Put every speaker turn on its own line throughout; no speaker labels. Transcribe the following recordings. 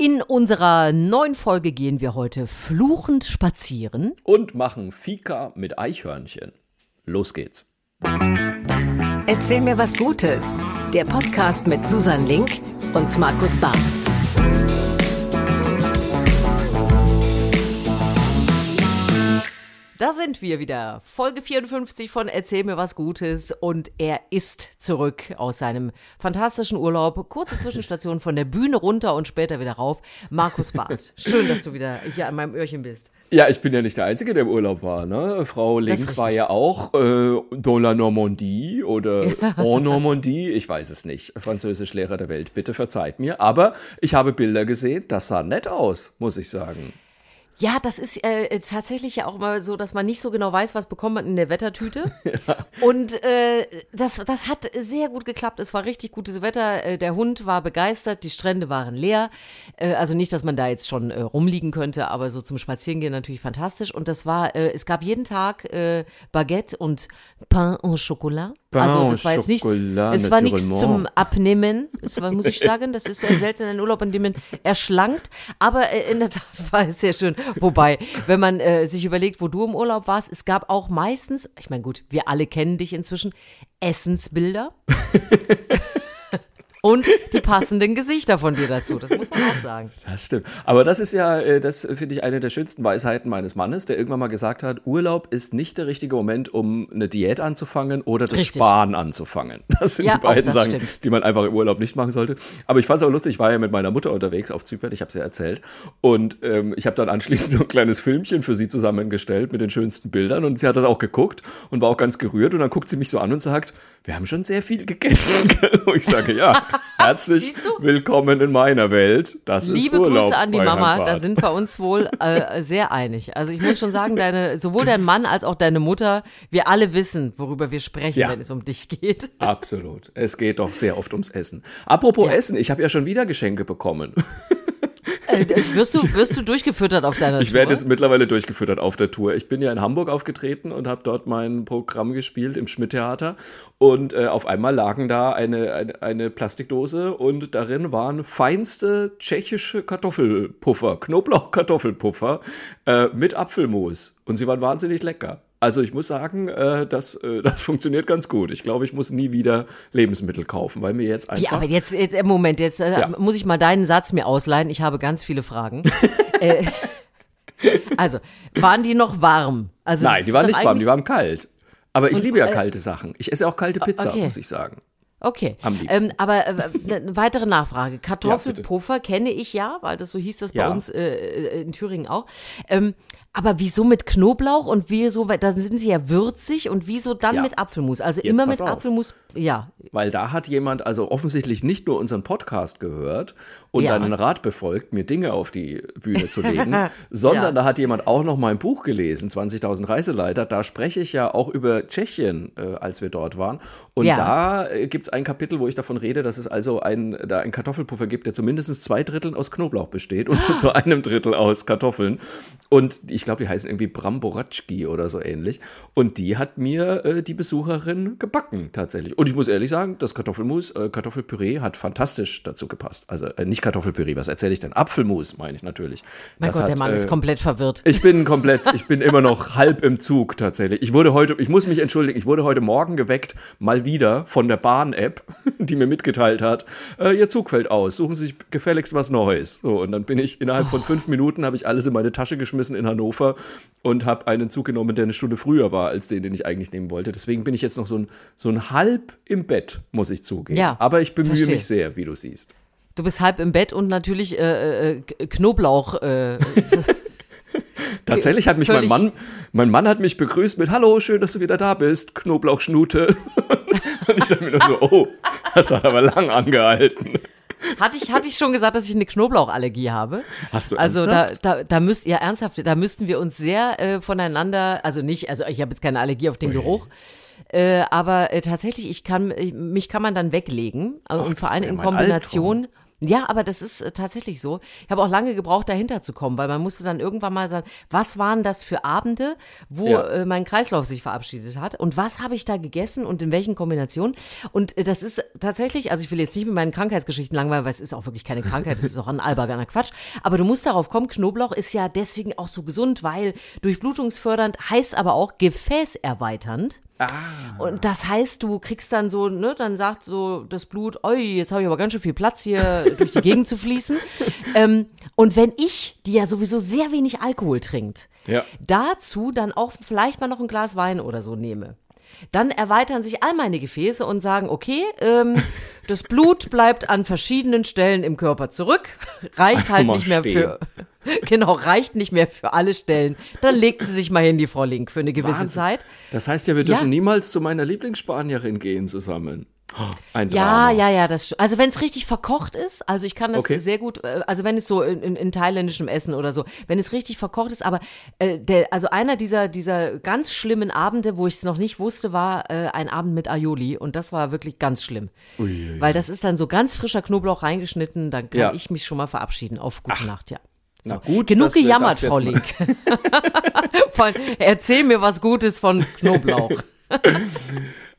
In unserer neuen Folge gehen wir heute fluchend spazieren.
Und machen Fika mit Eichhörnchen. Los geht's.
Erzähl mir was Gutes. Der Podcast mit Susan Link und Markus Barth.
Da sind wir wieder. Folge 54 von Erzähl mir was Gutes. Und er ist zurück aus seinem fantastischen Urlaub. Kurze Zwischenstation von der Bühne runter und später wieder rauf. Markus Barth. Schön, dass du wieder hier an meinem Öhrchen bist.
Ja, ich bin ja nicht der Einzige, der im Urlaub war. Ne? Frau Link war ja auch äh, dans la Normandie oder en Normandie. Ich weiß es nicht. Französischlehrer der Welt, bitte verzeiht mir. Aber ich habe Bilder gesehen, das sah nett aus, muss ich sagen.
Ja, das ist äh, tatsächlich ja auch mal so, dass man nicht so genau weiß, was bekommt man in der Wettertüte. ja. Und äh, das, das hat sehr gut geklappt. Es war richtig gutes Wetter. Äh, der Hund war begeistert, die Strände waren leer. Äh, also nicht, dass man da jetzt schon äh, rumliegen könnte, aber so zum Spazierengehen natürlich fantastisch. Und das war, äh, es gab jeden Tag äh, Baguette und Pain au Chocolat. Also das war jetzt nichts, es war nichts zum Abnehmen. Es war, muss ich sagen, das ist selten ein Urlaub, in dem man erschlankt. Aber äh, in der Tat war es sehr schön. Wobei, wenn man äh, sich überlegt, wo du im Urlaub warst, es gab auch meistens, ich meine gut, wir alle kennen dich inzwischen, Essensbilder. und die passenden Gesichter von dir dazu. Das muss man auch sagen.
Das stimmt. Aber das ist ja, äh, das finde ich eine der schönsten Weisheiten meines Mannes, der irgendwann mal gesagt hat, Urlaub ist nicht der richtige Moment, um eine Diät anzufangen oder das Richtig. Sparen anzufangen. Das sind ja, die beiden Sachen, stimmt. die man einfach im Urlaub nicht machen sollte. Aber ich fand es auch lustig, ich war ja mit meiner Mutter unterwegs auf Zypern, ich habe es ja erzählt. Und ähm, ich habe dann anschließend so ein kleines Filmchen für sie zusammengestellt mit den schönsten Bildern und sie hat das auch geguckt und war auch ganz gerührt. Und dann guckt sie mich so an und sagt, wir haben schon sehr viel gegessen. und ich sage, ja, herzlich willkommen in meiner Welt. Das
Liebe
ist Urlaub
Grüße an die Mama, da sind wir uns wohl äh, sehr einig. Also ich muss schon sagen, deine, sowohl dein Mann als auch deine Mutter, wir alle wissen, worüber wir sprechen, ja. wenn es um dich geht.
Absolut. Es geht doch sehr oft ums Essen. Apropos ja. Essen, ich habe ja schon wieder Geschenke bekommen.
Äh, wirst, du, wirst du durchgefüttert auf deiner
ich Tour? Ich werde jetzt mittlerweile durchgefüttert auf der Tour. Ich bin ja in Hamburg aufgetreten und habe dort mein Programm gespielt im Schmidt-Theater. Und äh, auf einmal lagen da eine, eine, eine, Plastikdose und darin waren feinste tschechische Kartoffelpuffer, Knoblauch-Kartoffelpuffer äh, mit Apfelmus. Und sie waren wahnsinnig lecker. Also ich muss sagen, äh, das, äh, das funktioniert ganz gut. Ich glaube, ich muss nie wieder Lebensmittel kaufen, weil mir jetzt einfach.
Ja, aber jetzt, jetzt im Moment, jetzt äh, ja. muss ich mal deinen Satz mir ausleihen. Ich habe ganz viele Fragen. äh, also, waren die noch warm? Also,
Nein, die waren nicht warm, die waren kalt. Aber ich und, liebe ja äh, kalte Sachen. Ich esse auch kalte Pizza, okay. muss ich sagen.
Okay. Ähm, aber äh, eine weitere Nachfrage. Kartoffelpuffer ja, kenne ich ja, weil das so hieß das bei ja. uns äh, äh in Thüringen auch. Ähm, aber wieso mit Knoblauch und wieso, da sind sie ja würzig und wieso dann ja. mit Apfelmus? Also Jetzt immer mit auf. Apfelmus, ja.
Weil da hat jemand also offensichtlich nicht nur unseren Podcast gehört und ja. einen Rat befolgt, mir Dinge auf die Bühne zu legen, sondern ja. da hat jemand auch noch mein Buch gelesen, 20.000 Reiseleiter. Da spreche ich ja auch über Tschechien, äh, als wir dort waren. Und da äh, gibt es ein Kapitel, wo ich davon rede, dass es also ein, da einen Kartoffelpuffer gibt, der zumindest zwei Drittel aus Knoblauch besteht und zu einem Drittel aus Kartoffeln. Und ich glaube, die heißen irgendwie Bramboratschki oder so ähnlich. Und die hat mir äh, die Besucherin gebacken, tatsächlich. Und ich muss ehrlich sagen, das Kartoffelmus, äh, Kartoffelpüree hat fantastisch dazu gepasst. Also äh, nicht Kartoffelpüree, was erzähle ich denn? Apfelmus, meine ich natürlich.
Mein
das
Gott,
hat,
der Mann ist äh, komplett verwirrt.
Ich bin komplett, ich bin immer noch halb im Zug, tatsächlich. Ich wurde heute, ich muss mich entschuldigen, ich wurde heute Morgen geweckt, mal wieder von der Bahn-App, die mir mitgeteilt hat, äh, Ihr Zug fällt aus, suchen Sie sich gefälligst was Neues. So, und dann bin ich innerhalb oh. von fünf Minuten, habe ich alles in meine Tasche geschmissen in Hannover Hannover und habe einen Zug genommen, der eine Stunde früher war als den, den ich eigentlich nehmen wollte. Deswegen bin ich jetzt noch so ein, so ein halb im Bett, muss ich zugeben. Ja, Aber ich bemühe verstehe. mich sehr, wie du siehst.
Du bist halb im Bett und natürlich äh, äh, Knoblauch. Äh,
Tatsächlich hat mich mein Mann, mein Mann hat mich begrüßt mit Hallo, schön, dass du wieder da bist, Knoblauchschnute. und ich dachte mir nur so, oh, das hat aber lang angehalten.
Hatte ich, hatte ich schon gesagt, dass ich eine Knoblauchallergie habe?
Hast du
Also da, da, da müsst ja ernsthaft, da müssten wir uns sehr äh, voneinander, also nicht, also ich habe jetzt keine Allergie auf den Geruch. Äh, aber äh, tatsächlich, ich kann, ich, mich kann man dann weglegen. Also, und vor allem in Kombination Ja, aber das ist äh, tatsächlich so. Ich habe auch lange gebraucht, dahinter zu kommen, weil man musste dann irgendwann mal sagen, was waren das für Abende, wo
Ja.
äh, mein Kreislauf sich verabschiedet hat und was habe ich da gegessen und in welchen Kombinationen. Und äh, das ist tatsächlich, also ich will jetzt nicht mit meinen Krankheitsgeschichten langweilen, weil es ist auch wirklich keine Krankheit, es ist auch ein alberner Quatsch. Aber du musst darauf kommen, Knoblauch ist ja deswegen auch so gesund, weil durchblutungsfördernd heißt aber auch gefäßerweiternd. Und das heißt, du kriegst dann so, ne, dann sagt so das Blut, oi, jetzt habe ich aber ganz schön viel Platz hier durch die Gegend zu fließen. Ähm, und wenn ich, die ja sowieso sehr wenig Alkohol trinkt,
Ja.
dazu dann auch vielleicht mal noch ein Glas Wein oder so nehme, dann erweitern sich all meine Gefäße und sagen, okay, ähm, das Blut bleibt an verschiedenen Stellen im Körper zurück, reicht
Einfach
halt nicht mehr
stehen.
für, genau, reicht nicht mehr für alle Stellen. Dann legt sie sich mal hin, die Frau Link, für eine gewisse
Wahnsinn.
Zeit.
Das heißt ja, wir dürfen
Ja.
niemals zu meiner Lieblingsspanierin gehen zusammen. Oh, Ein
Ja,
Drama.
ja, ja, das, also wenn es richtig verkocht ist, also ich kann das
Okay.
sehr gut, äh, also wenn es so in, in, in thailändischem Essen oder so, wenn es richtig verkocht ist, aber äh, der, also einer dieser, dieser ganz schlimmen Abende, wo ich es noch nicht wusste, war äh, ein Abend mit Aioli und das war wirklich ganz schlimm. Weil das ist dann so ganz frischer Knoblauch reingeschnitten, dann kann
Ja.
ich mich schon mal verabschieden. Auf gute Nacht, ja.
Na gut,
Genug gejammert, Frau Link. Von, erzähl mir was Gutes von Knoblauch.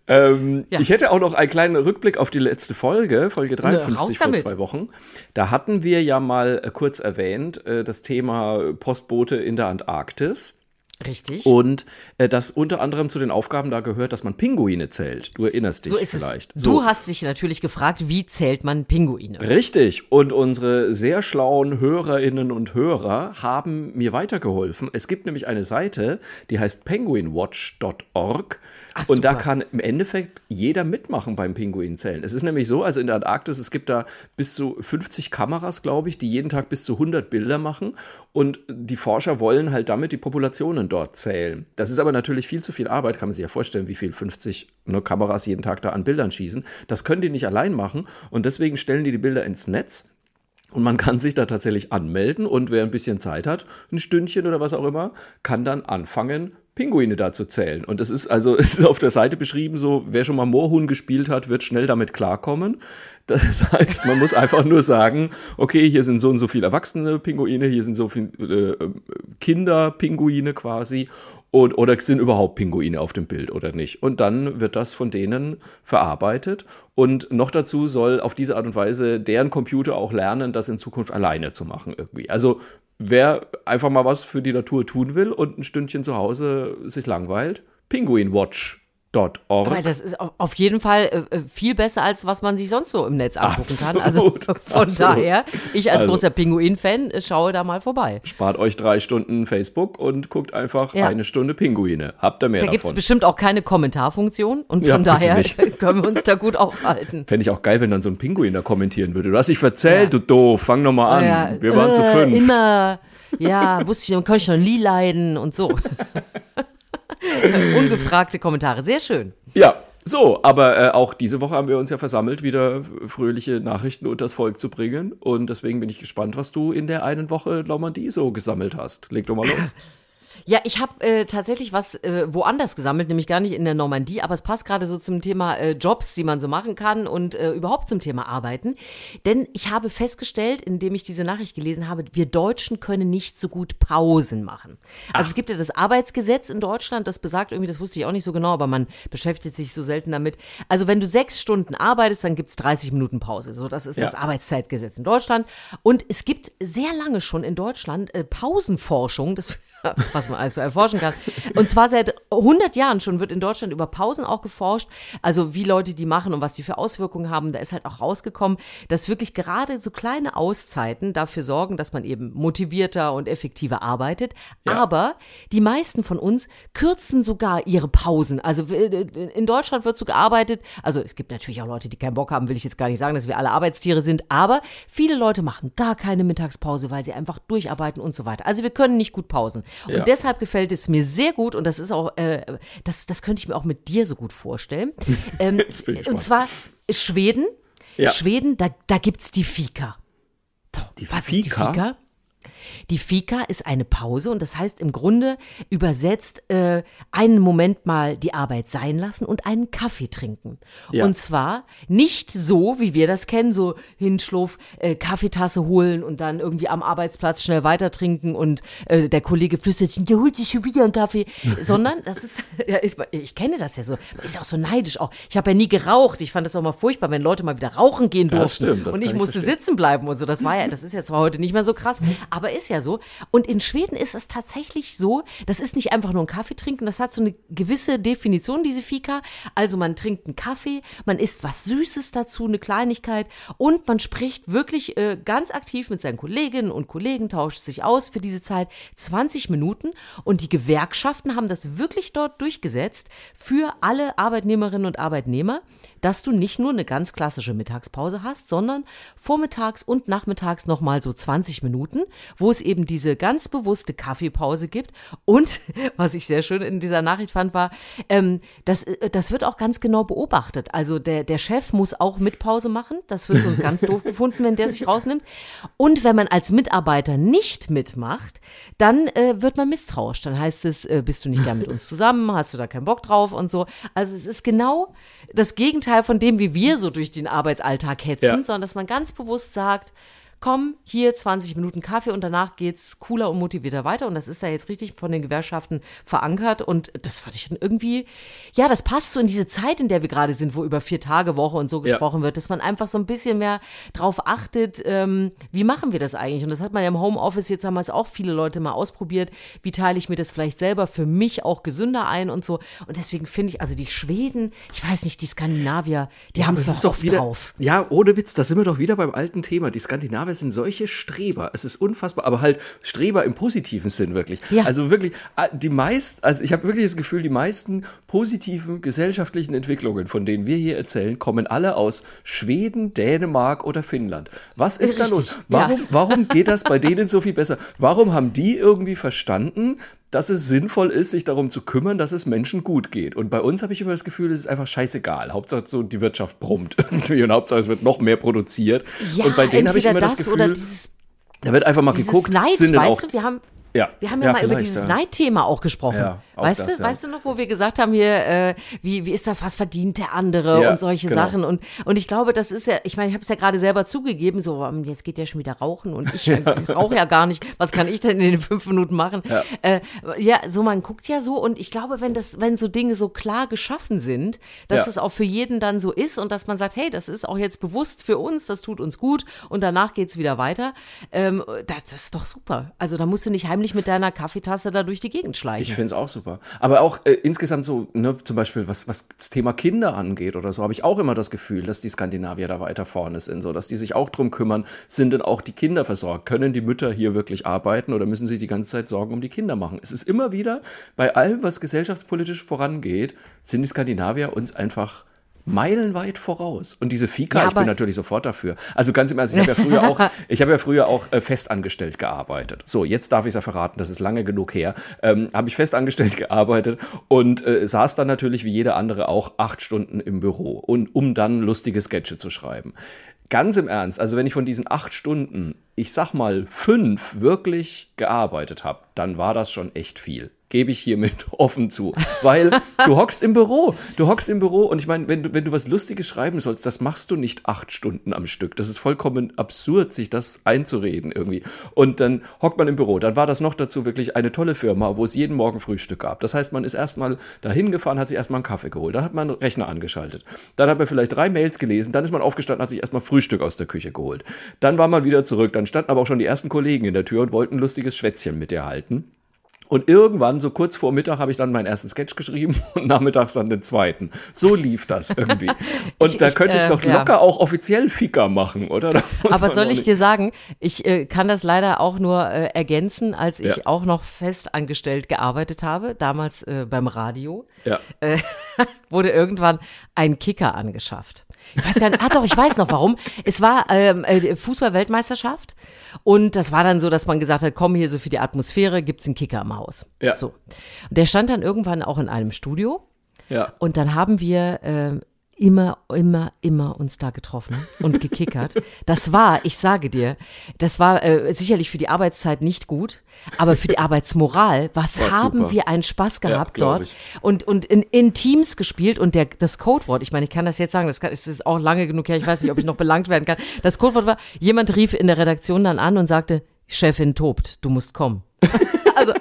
Ähm,
Ja.
Ich hätte auch noch einen kleinen Rückblick auf die letzte Folge, Folge 53
raus
vor zwei Wochen. Da hatten wir ja mal äh, kurz erwähnt, äh, das Thema Postbote in der Antarktis.
Richtig.
Und äh, das unter anderem zu den Aufgaben da gehört, dass man Pinguine zählt. Du erinnerst dich
so ist
vielleicht.
es. Du hast dich natürlich gefragt, wie zählt man Pinguine?
Richtig. Und unsere sehr schlauen Hörerinnen und Hörer haben mir weitergeholfen. Es gibt nämlich eine Seite, die heißt penguinwatch.org.
Ach,
und da
super.
kann im Endeffekt jeder mitmachen beim Pinguinzählen. Es ist nämlich so, also in der Antarktis, es gibt da bis zu 50 Kameras, glaube ich, die jeden Tag bis zu 100 Bilder machen. Und die Forscher wollen halt damit die Populationen dort zählen. Das ist aber natürlich viel zu viel Arbeit, kann man sich ja vorstellen, wie viel 50 ne, Kameras jeden Tag da an Bildern schießen. Das können die nicht allein machen. Und deswegen stellen die die Bilder ins Netz. Und man kann sich da tatsächlich anmelden und wer ein bisschen Zeit hat, ein Stündchen oder was auch immer, kann dann anfangen, Pinguine da zu zählen. Und es ist also es ist auf der Seite beschrieben, so wer schon mal Moorhuhn gespielt hat, wird schnell damit klarkommen. Das heißt, man muss einfach nur sagen, okay, hier sind so und so viele erwachsene Pinguine, hier sind so viele äh, Kinderpinguine quasi. Und, oder sind überhaupt Pinguine auf dem Bild oder nicht? Und dann wird das von denen verarbeitet. Und noch dazu soll auf diese Art und Weise deren Computer auch lernen, das in Zukunft alleine zu machen irgendwie. Also wer einfach mal was für die Natur tun will und ein Stündchen zu Hause sich langweilt, penguinwatch.org.
Aber das ist au- auf jeden Fall äh, äh, viel besser, als was man sich sonst so im Netz angucken kann. Also
Absolut,
von
absolut.
daher, ich als
Also.
großer Pinguin-Fan äh, schaue da mal vorbei.
Spart euch drei Stunden Facebook und guckt einfach
Ja.
eine Stunde Pinguine. Habt ihr mehr
Da gibt es
davon?
bestimmt auch keine Kommentarfunktion und
Ja,
von
bitte
daher können wir uns da gut aufhalten.
Fände ich auch geil, wenn dann so ein Pinguin da kommentieren würde. Du hast dich verzählt,
Ja.
du doof, fang noch mal an.
Ja,
Wir waren zu
äh,
fünf.
Immer, ja, wusste ich, noch, konnte ich noch nie leiden und so. Ungefragte Kommentare, sehr schön.
Ja, so, aber äh, auch diese Woche haben wir uns ja versammelt, wieder fröhliche Nachrichten unters Volk zu bringen. Und deswegen bin ich gespannt, was du in der einen Woche Normandie so gesammelt hast. Leg doch mal los.
Ja, ich habe äh, tatsächlich was äh, woanders gesammelt, nämlich gar nicht in der Normandie, aber es passt gerade so zum Thema äh, Jobs, die man so machen kann und äh, überhaupt zum Thema Arbeiten. Denn ich habe festgestellt, indem ich diese Nachricht gelesen habe, wir Deutschen können nicht so gut Pausen machen. Also es gibt ja das Arbeitsgesetz in Deutschland, das besagt irgendwie, das wusste ich auch nicht so genau, aber man beschäftigt sich so selten damit. Also wenn du sechs Stunden arbeitest, dann gibt's 30 Minuten Pause. So, das ist
Ja.
das Arbeitszeitgesetz in Deutschland. Und es gibt sehr lange schon in Deutschland äh, Pausenforschung, das was man alles so erforschen kann. Und zwar seit 100 Jahren schon wird in Deutschland über Pausen auch geforscht, also wie Leute die machen und was die für Auswirkungen haben. Da ist halt auch rausgekommen, dass wirklich gerade so kleine Auszeiten dafür sorgen, dass man eben motivierter und effektiver arbeitet. Aber die meisten von uns kürzen sogar ihre Pausen. Also äh, in Deutschland wird so gearbeitet, also es gibt natürlich auch Leute, die keinen Bock haben, will ich jetzt gar nicht sagen, dass wir alle Arbeitstiere sind, aber viele Leute machen gar keine Mittagspause, weil sie einfach durcharbeiten und so weiter. Also wir können nicht gut pausen. Und
Ja.
deshalb gefällt es mir sehr gut und das ist auch, äh, das, das könnte ich mir auch mit dir so gut vorstellen. Ähm,
Jetzt bin ich
und zwar Schweden.
Ja.
Schweden, da, da gibt's die Fika. So,
Die
was
Fika?
ist die Fika? Die Fika ist eine Pause und das heißt im Grunde übersetzt äh, einen Moment mal die Arbeit sein lassen und einen Kaffee trinken.
Ja.
Und zwar nicht so, wie wir das kennen, so Hinschluff, äh, Kaffeetasse holen und dann irgendwie am Arbeitsplatz schnell weiter trinken und äh, der Kollege flüstert, der holt sich schon wieder einen Kaffee, sondern das ist, ja, ist ich kenne das ja so, man ist ja auch so neidisch auch. Ich habe ja nie geraucht, ich fand das auch mal furchtbar, wenn Leute mal wieder rauchen gehen durften.
Das stimmt, das
und ich
ich
musste
verstehen.
sitzen bleiben und so. Das war ja, das ist ja zwar heute nicht mehr so krass, aber ist ja so. Und in Schweden ist es tatsächlich so, das ist nicht einfach nur ein Kaffee trinken, das hat so eine gewisse Definition, diese Fika. Also man trinkt einen Kaffee, man isst was Süßes dazu, eine Kleinigkeit und man spricht wirklich äh, ganz aktiv mit seinen Kolleginnen und Kollegen, tauscht sich aus für diese Zeit 20 Minuten und die Gewerkschaften haben das wirklich dort durchgesetzt für alle Arbeitnehmerinnen und Arbeitnehmer, dass du nicht nur eine ganz klassische Mittagspause hast, sondern vormittags und nachmittags nochmal so 20 Minuten, wo es eben diese ganz bewusste Kaffeepause gibt. Und was ich sehr schön in dieser Nachricht fand, war, ähm, das, äh, das wird auch ganz genau beobachtet. Also der, der Chef muss auch Mitpause machen. Das wird sonst ganz doof gefunden, wenn der sich rausnimmt. Und wenn man als Mitarbeiter nicht mitmacht, dann äh, wird man misstrauisch. Dann heißt es, äh, bist du nicht gern mit uns zusammen, hast du da keinen Bock drauf und so. Also es ist genau das Gegenteil von dem, wie wir so durch den Arbeitsalltag hetzen,
Ja.
sondern dass man ganz bewusst sagt, komm, hier 20 Minuten Kaffee und danach geht's cooler und motivierter weiter. Und das ist da jetzt richtig von den Gewerkschaften verankert. Und das fand ich dann irgendwie, ja, das passt so in diese Zeit, in der wir gerade sind, wo über vier Tage Woche und so
Ja.
gesprochen wird, dass man einfach so ein bisschen mehr drauf achtet, ähm, wie machen wir das eigentlich? Und das hat man ja im Homeoffice jetzt haben es auch viele Leute mal ausprobiert. Wie teile ich mir das vielleicht selber für mich auch gesünder ein und so. Und deswegen finde ich, also die Schweden, ich weiß nicht, die Skandinavier, die haben es doch,
doch wieder,
drauf.
ja, ohne Witz, da sind wir doch wieder beim alten Thema. Die Skandinavier sind solche Streber. Es ist unfassbar, aber halt Streber im positiven Sinn wirklich.
Ja.
Also wirklich, ah, die meisten, also ich habe wirklich das Gefühl, die meisten positiven gesellschaftlichen Entwicklungen, von denen wir hier erzählen, kommen alle aus Schweden, Dänemark oder Finnland. Was ist da los?
Richtig,
Warum,
ja.
warum geht das bei denen so viel besser? Warum haben die irgendwie verstanden, dass es sinnvoll ist, sich darum zu kümmern, dass es Menschen gut geht? Und bei uns habe ich immer das Gefühl, es ist einfach scheißegal. Hauptsache so die Wirtschaft brummt irgendwie und Hauptsache es wird noch mehr produziert.
Ja,
und bei denen habe ich immer das,
das
Gefühl,
oder dieses,
da wird einfach mal geguckt,
Neid,
sind denn
weißt
auch
du, wir haben
ja,
Wir haben ja, mal über dieses
ja.
Neidthema auch gesprochen.
Ja, auch
weißt
das,
du,
ja.
weißt du noch, wo wir gesagt haben hier, äh, wie, wie ist das, was verdient der andere
Ja,
und solche
genau.
Sachen. Und, und ich glaube, das ist ja, ich meine, ich habe es ja gerade selber zugegeben, so, ähm, jetzt geht der schon wieder rauchen und ich äh, rauche ja gar nicht. Was kann ich denn in den fünf Minuten machen?
Ja.
Äh, ja, so man guckt ja so und ich glaube, wenn das, wenn so Dinge so klar geschaffen sind, dass
Ja.
es auch für jeden dann so ist und dass man sagt, hey, das ist auch jetzt bewusst für uns, das tut uns gut und danach geht's wieder weiter. Ähm, das, das ist doch super. Also da musst du nicht heimlich mit deiner Kaffeetasse da durch die Gegend schleichen.
Ich finde es auch super. Aber auch äh, insgesamt so, ne, zum Beispiel, was, was das Thema Kinder angeht oder so, habe ich auch immer das Gefühl, dass die Skandinavier da weiter vorne sind, so dass die sich auch drum kümmern, sind denn auch die Kinder versorgt? Können die Mütter hier wirklich arbeiten oder müssen sie die ganze Zeit Sorgen um die Kinder machen? Es ist immer wieder, bei allem, was gesellschaftspolitisch vorangeht, sind die Skandinavier uns einfach meilenweit voraus. Und diese Fika,
Ja,
ich bin natürlich sofort dafür. Also ganz im Ernst, ich habe ja früher auch, ich habe ja früher auch äh, festangestellt gearbeitet. So, jetzt darf ich es ja verraten, das ist lange genug her. Ähm, habe ich festangestellt gearbeitet und äh, saß dann natürlich wie jeder andere auch acht Stunden im Büro und um dann lustige Sketche zu schreiben. Ganz im Ernst, also wenn ich von diesen acht Stunden, ich sag mal fünf wirklich gearbeitet habe, dann war das schon echt viel. Gebe ich hiermit offen zu. Weil du hockst im Büro. Du hockst im Büro und ich meine, wenn du, wenn du was Lustiges schreiben sollst, das machst du nicht acht Stunden am Stück. Das ist vollkommen absurd, sich das einzureden irgendwie. Und dann hockt man im Büro. Dann war das noch dazu wirklich eine tolle Firma, wo es jeden Morgen Frühstück gab. Das heißt, man ist erstmal dahin gefahren, hat sich erstmal einen Kaffee geholt. Dann hat man einen Rechner angeschaltet. Dann hat man vielleicht drei Mails gelesen. Dann ist man aufgestanden, hat sich erstmal Frühstück aus der Küche geholt. Dann war man wieder zurück. Dann standen aber auch schon die ersten Kollegen in der Tür und wollten ein lustiges Schwätzchen mit dir halten. Und irgendwann, so kurz vor Mittag, habe ich dann meinen ersten Sketch geschrieben und nachmittags dann den zweiten. So lief das irgendwie. Und
Ich-
da
ich,
könnte ich
äh,
doch
ja.
locker auch offiziell Fika machen, oder?
Aber soll ich dir sagen, ich äh, kann das leider auch nur äh, ergänzen, als ich
Ja.
auch noch fest angestellt gearbeitet habe, damals äh, beim Radio,
Ja.
äh, wurde irgendwann ein Kicker angeschafft. Ich weiß gar nicht, ah doch, ich weiß noch warum. Es war ähm, äh, Fußball-Weltmeisterschaft und das war dann so, dass man gesagt hat, komm hier so für die Atmosphäre, gibt's einen Kicker im Haus.
Ja.
So. Und der stand dann irgendwann auch in einem Studio
Ja.
und dann haben wir, ähm, immer, immer, immer uns da getroffen und gekickert. Das war, ich sage dir, das war äh, sicherlich für die Arbeitszeit nicht gut, aber für die Arbeitsmoral, was
War
haben
super.
wir einen Spaß gehabt
glaub
dort
ich.
und, und in, in Teams gespielt und der, das Codewort, ich meine, ich kann das jetzt sagen, das kann, ist jetzt auch lange genug her, ich weiß nicht, ob ich noch belangt werden kann. Das Codewort war, jemand rief in der Redaktion dann an und sagte, Chefin tobt, du musst kommen. also,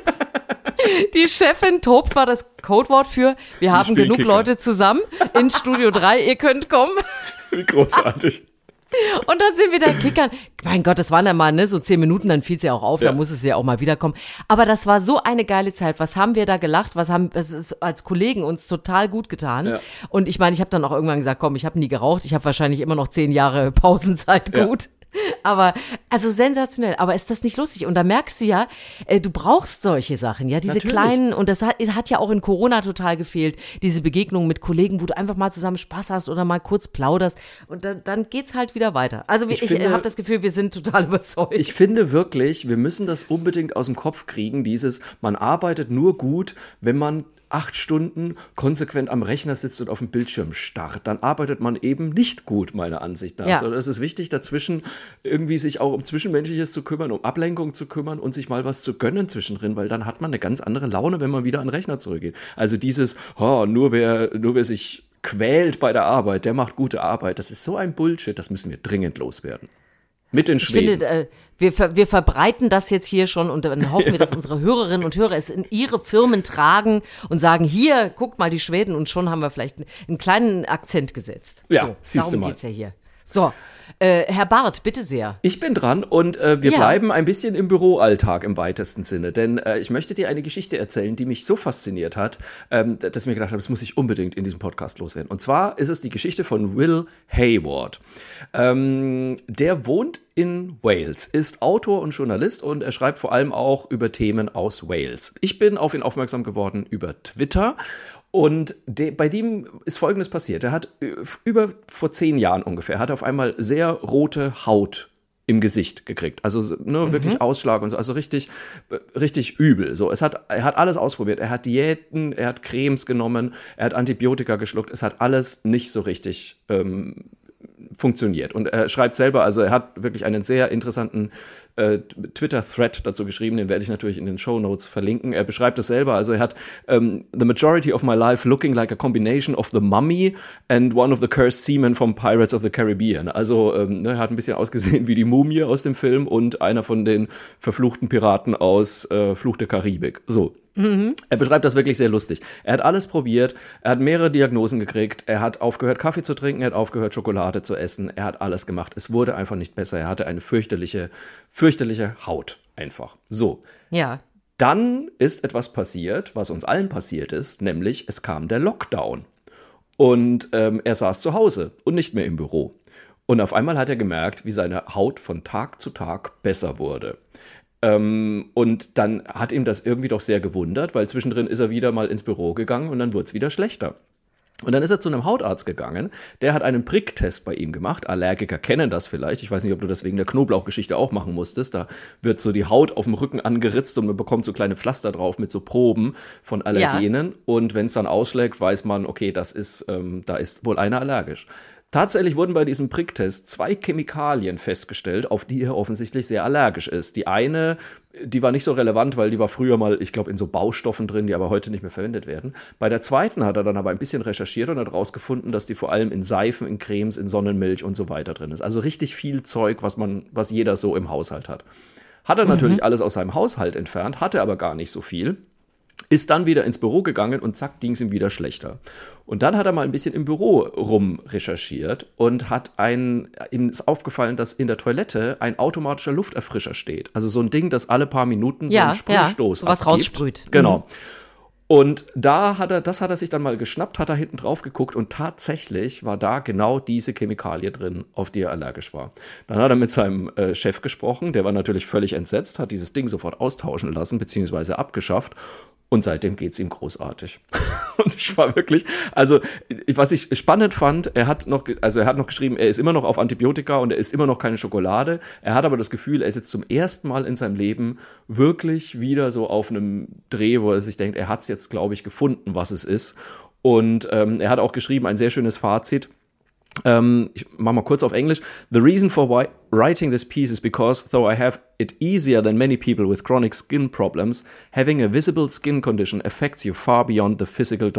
die Chefin tobt war das Codewort für, wir haben genug. Leute zusammen in Studio 3, ihr könnt kommen.
Wie großartig.
Und dann sind wir da kickern. Mein Gott, das waren dann mal ne, so zehn Minuten, dann fiel es ja auch auf,
Ja.
da muss es ja auch mal wiederkommen. Aber das war so eine geile Zeit. Was haben wir da gelacht? Was haben das ist als Kollegen uns total gut getan?
Ja.
Und ich meine, ich habe dann auch irgendwann gesagt, komm, ich habe nie geraucht, ich habe wahrscheinlich immer noch zehn Jahre Pausenzeit
Ja.
Aber also sensationell. Aber ist das nicht lustig? Und da merkst du ja, äh, du brauchst solche Sachen, ja, diese
Natürlich.
kleinen. Und das hat, hat ja auch in Corona total gefehlt, diese Begegnungen mit Kollegen, wo du einfach mal zusammen Spaß hast oder mal kurz plauderst. Und dann, dann geht's halt wieder weiter. Also
Ich
ich, ich
finde-
habe das Gefühl, wir sind total überzeugt.
Ich finde wirklich, wir müssen das unbedingt aus dem Kopf kriegen, dieses, man arbeitet nur gut, wenn man acht Stunden konsequent am Rechner sitzt und auf dem Bildschirm starrt, dann arbeitet man eben nicht gut, meiner Ansicht nach.
Ja.
Sondern es ist wichtig, dazwischen irgendwie sich auch um Zwischenmenschliches zu kümmern, um Ablenkung zu kümmern und sich mal was zu gönnen zwischendrin, weil dann hat man eine ganz andere Laune, wenn man wieder an den Rechner zurückgeht. Also dieses, oh, nur wer, nur wer sich quält bei der Arbeit, der macht gute Arbeit. Das ist so ein Bullshit, das müssen wir dringend loswerden. Mit
Ich
Schweden.
finde, äh, wir, ver wir verbreiten das jetzt hier schon und dann hoffen wir, dass unsere Hörerinnen und Hörer es in ihre Firmen tragen und sagen, hier, guckt mal die Schweden und schon haben wir vielleicht einen, einen kleinen Akzent gesetzt.
Ja,
so,
siehst du
darum
mal.
geht's ja hier. So, äh, Herr Barth, bitte sehr.
Ich bin dran und äh, wir
Ja.
bleiben ein bisschen im Büroalltag im weitesten Sinne, denn äh, ich möchte dir eine Geschichte erzählen, die mich so fasziniert hat, ähm, dass ich mir gedacht habe, das muss ich unbedingt in diesem Podcast loswerden. Und zwar ist es die Geschichte von Will Hayward. Ähm, der wohnt in Wales, ist Autor und Journalist und er schreibt vor allem auch über Themen aus Wales. Ich bin auf ihn aufmerksam geworden über Twitter und de, bei dem ist Folgendes passiert. Er hat äh, über vor zehn Jahren ungefähr, hat auf einmal sehr rote Haut im Gesicht gekriegt. Also so, ne, wirklich Ausschlag und so, also richtig, äh, richtig übel. So, es hat, er hat alles ausprobiert. Er hat Diäten, er hat Cremes genommen, er hat Antibiotika geschluckt. Es hat alles nicht so richtig ähm, funktioniert. Und er schreibt selber, also er hat wirklich einen sehr interessanten äh, Twitter-Thread dazu geschrieben, den werde ich natürlich in den Show Notes verlinken. Er beschreibt es selber, also er hat ähm, The majority of my life looking like a combination of the mummy and one of the cursed seamen from Pirates of the Caribbean. Also ähm, ne, er hat ein bisschen ausgesehen wie die Mumie aus dem Film und einer von den verfluchten Piraten aus äh, Fluch der Karibik. So. Er beschreibt das wirklich sehr lustig. Er hat alles probiert, er hat mehrere Diagnosen gekriegt, er hat aufgehört, Kaffee zu trinken, er hat aufgehört, Schokolade zu essen, er hat alles gemacht. Es wurde einfach nicht besser. Er hatte eine fürchterliche, fürchterliche Haut einfach. So.
Ja.
Dann ist etwas passiert, was uns allen passiert ist, nämlich es kam der Lockdown. Und ähm, er saß zu Hause und nicht mehr im Büro. Und auf einmal hat er gemerkt, wie seine Haut von Tag zu Tag besser wurde. Ähm, und dann hat ihm das irgendwie doch sehr gewundert, weil zwischendrin ist er wieder mal ins Büro gegangen und dann wurde es wieder schlechter. Und dann ist er zu einem Hautarzt gegangen, der hat einen Pricktest bei ihm gemacht. Allergiker kennen das vielleicht. Ich weiß nicht, ob du das wegen der Knoblauchgeschichte auch machen musstest. Da wird so die Haut auf dem Rücken angeritzt und man bekommt so kleine Pflaster drauf mit so Proben von Allergenen. Und wenn es dann ausschlägt, weiß man, okay, das ist, ähm, da ist wohl einer allergisch. Tatsächlich wurden bei diesem Pricktest zwei Chemikalien festgestellt, auf die er offensichtlich sehr allergisch ist. Die eine, die war nicht so relevant, weil die war früher mal, ich glaube, in so Baustoffen drin, die aber heute nicht mehr verwendet werden. Bei der zweiten hat er dann aber ein bisschen recherchiert und hat rausgefunden, dass die vor allem in Seifen, in Cremes, in Sonnenmilch und so weiter drin ist. Also richtig viel Zeug, was man, was jeder so im Haushalt hat. Hat er natürlich alles aus seinem Haushalt entfernt, hatte aber gar nicht so viel ist dann wieder ins Büro gegangen und zack, ging es ihm wieder schlechter. Und dann hat er mal ein bisschen im Büro rum recherchiert und hat ein, ihm ist aufgefallen, dass in der Toilette ein automatischer Lufterfrischer steht. Also so ein Ding, das alle paar Minuten so
Ja,
einen Sprühstoß
ja,
abgibt.
raussprüht. Mhm.
Genau. Und da hat er, das hat er sich dann mal geschnappt, hat er hinten drauf geguckt und tatsächlich war da genau diese Chemikalie drin, auf die er allergisch war. Dann hat er mit seinem äh, Chef gesprochen, der war natürlich völlig entsetzt, hat dieses Ding sofort austauschen lassen, beziehungsweise abgeschafft. Und seitdem geht's ihm großartig. und ich war wirklich, also was ich spannend fand, er hat noch, also er hat noch geschrieben, er ist immer noch auf Antibiotika und er isst immer noch keine Schokolade. Er hat aber das Gefühl, er ist jetzt zum ersten Mal in seinem Leben wirklich wieder so auf einem Dreh, wo er sich denkt, er hat's jetzt, glaube ich, gefunden, was es ist. Und ähm, er hat auch geschrieben, ein sehr schönes Fazit. Ähm, ich mache mal kurz auf Englisch. The reason for why writing this piece is because, though I have it easier than many people with chronic skin problems, having a visible skin condition affects you far beyond the physical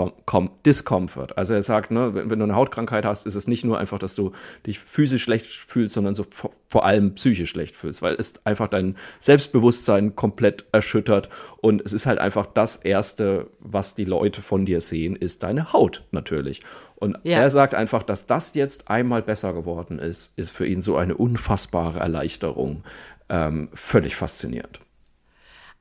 discomfort. Also er sagt, ne, wenn, wenn, du eine Hautkrankheit hast, ist es nicht nur einfach, dass du dich physisch schlecht fühlst, sondern so vor, vor allem psychisch schlecht fühlst, weil es einfach dein Selbstbewusstsein komplett erschüttert und es ist halt einfach das Erste, was die Leute von dir sehen, ist deine Haut natürlich. Und ja. er sagt einfach, dass das jetzt einmal besser geworden ist, ist für ihn so eine unfassbare Erleichterung. Ähm, völlig faszinierend.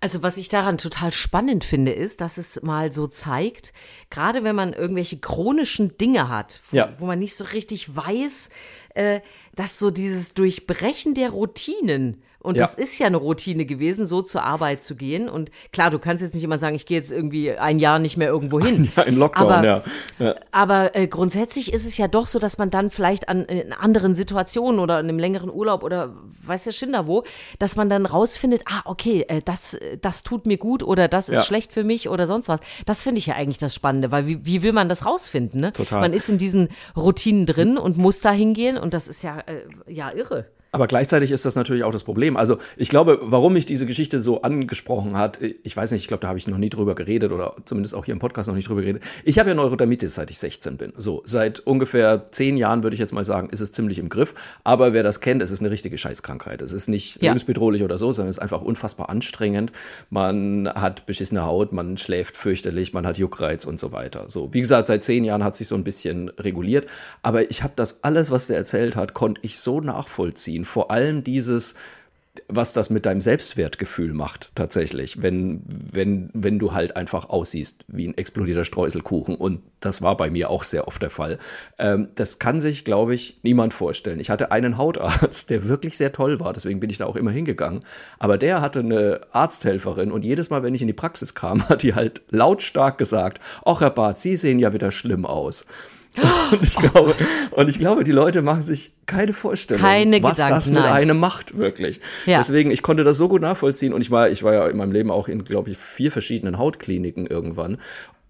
Also was ich daran total spannend finde, ist, dass es mal so zeigt, gerade wenn man irgendwelche chronischen Dinge hat, wo, ja. wo man nicht so richtig weiß, äh, dass so dieses Durchbrechen der Routinen und ja. das ist ja eine Routine gewesen, so zur Arbeit zu gehen. Und klar, du kannst jetzt nicht immer sagen, ich gehe jetzt irgendwie ein Jahr nicht mehr irgendwo hin.
Ja, in Lockdown,
aber,
ja.
ja. Aber äh, grundsätzlich ist es ja doch so, dass man dann vielleicht an in anderen Situationen oder in einem längeren Urlaub oder weiß der Schinder wo, dass man dann rausfindet, ah, okay, äh, das, das tut mir gut oder das ist ja. schlecht für mich oder sonst was. Das finde ich ja eigentlich das Spannende, weil wie, wie will man das rausfinden? Ne?
Total.
Man ist in diesen Routinen drin und muss da hingehen und das ist ja, äh, ja irre.
Aber gleichzeitig ist das natürlich auch das Problem. Also ich glaube, warum mich diese Geschichte so angesprochen hat, ich weiß nicht, ich glaube, da habe ich noch nie drüber geredet oder zumindest auch hier im Podcast noch nicht drüber geredet. Ich habe ja Neurodermitis, seit ich 16 bin. So, seit ungefähr zehn Jahren würde ich jetzt mal sagen, ist es ziemlich im Griff. Aber wer das kennt, es ist eine richtige Scheißkrankheit. Es ist nicht ja. lebensbedrohlich oder so, sondern es ist einfach unfassbar anstrengend. Man hat beschissene Haut, man schläft fürchterlich, man hat Juckreiz und so weiter. So, wie gesagt, seit zehn Jahren hat sich so ein bisschen reguliert. Aber ich habe das alles, was der erzählt hat, konnte ich so nachvollziehen nachvollziehen. Vor allem dieses, was das mit deinem Selbstwertgefühl macht, tatsächlich, wenn, wenn, wenn du halt einfach aussiehst wie ein explodierter Streuselkuchen. Und das war bei mir auch sehr oft der Fall. Ähm, das kann sich, glaube ich, niemand vorstellen. Ich hatte einen Hautarzt, der wirklich sehr toll war, deswegen bin ich da auch immer hingegangen. Aber der hatte eine Arzthelferin und jedes Mal, wenn ich in die Praxis kam, hat die halt lautstark gesagt: Ach, Herr Barth, Sie sehen ja wieder schlimm aus. Und ich, glaube, und ich glaube, die Leute machen sich keine Vorstellung,
keine
was
Gedanken,
das mit nein. einem macht, wirklich. Ja. Deswegen, ich konnte das so gut nachvollziehen und ich war, ich war ja in meinem Leben auch in, glaube ich, vier verschiedenen Hautkliniken irgendwann.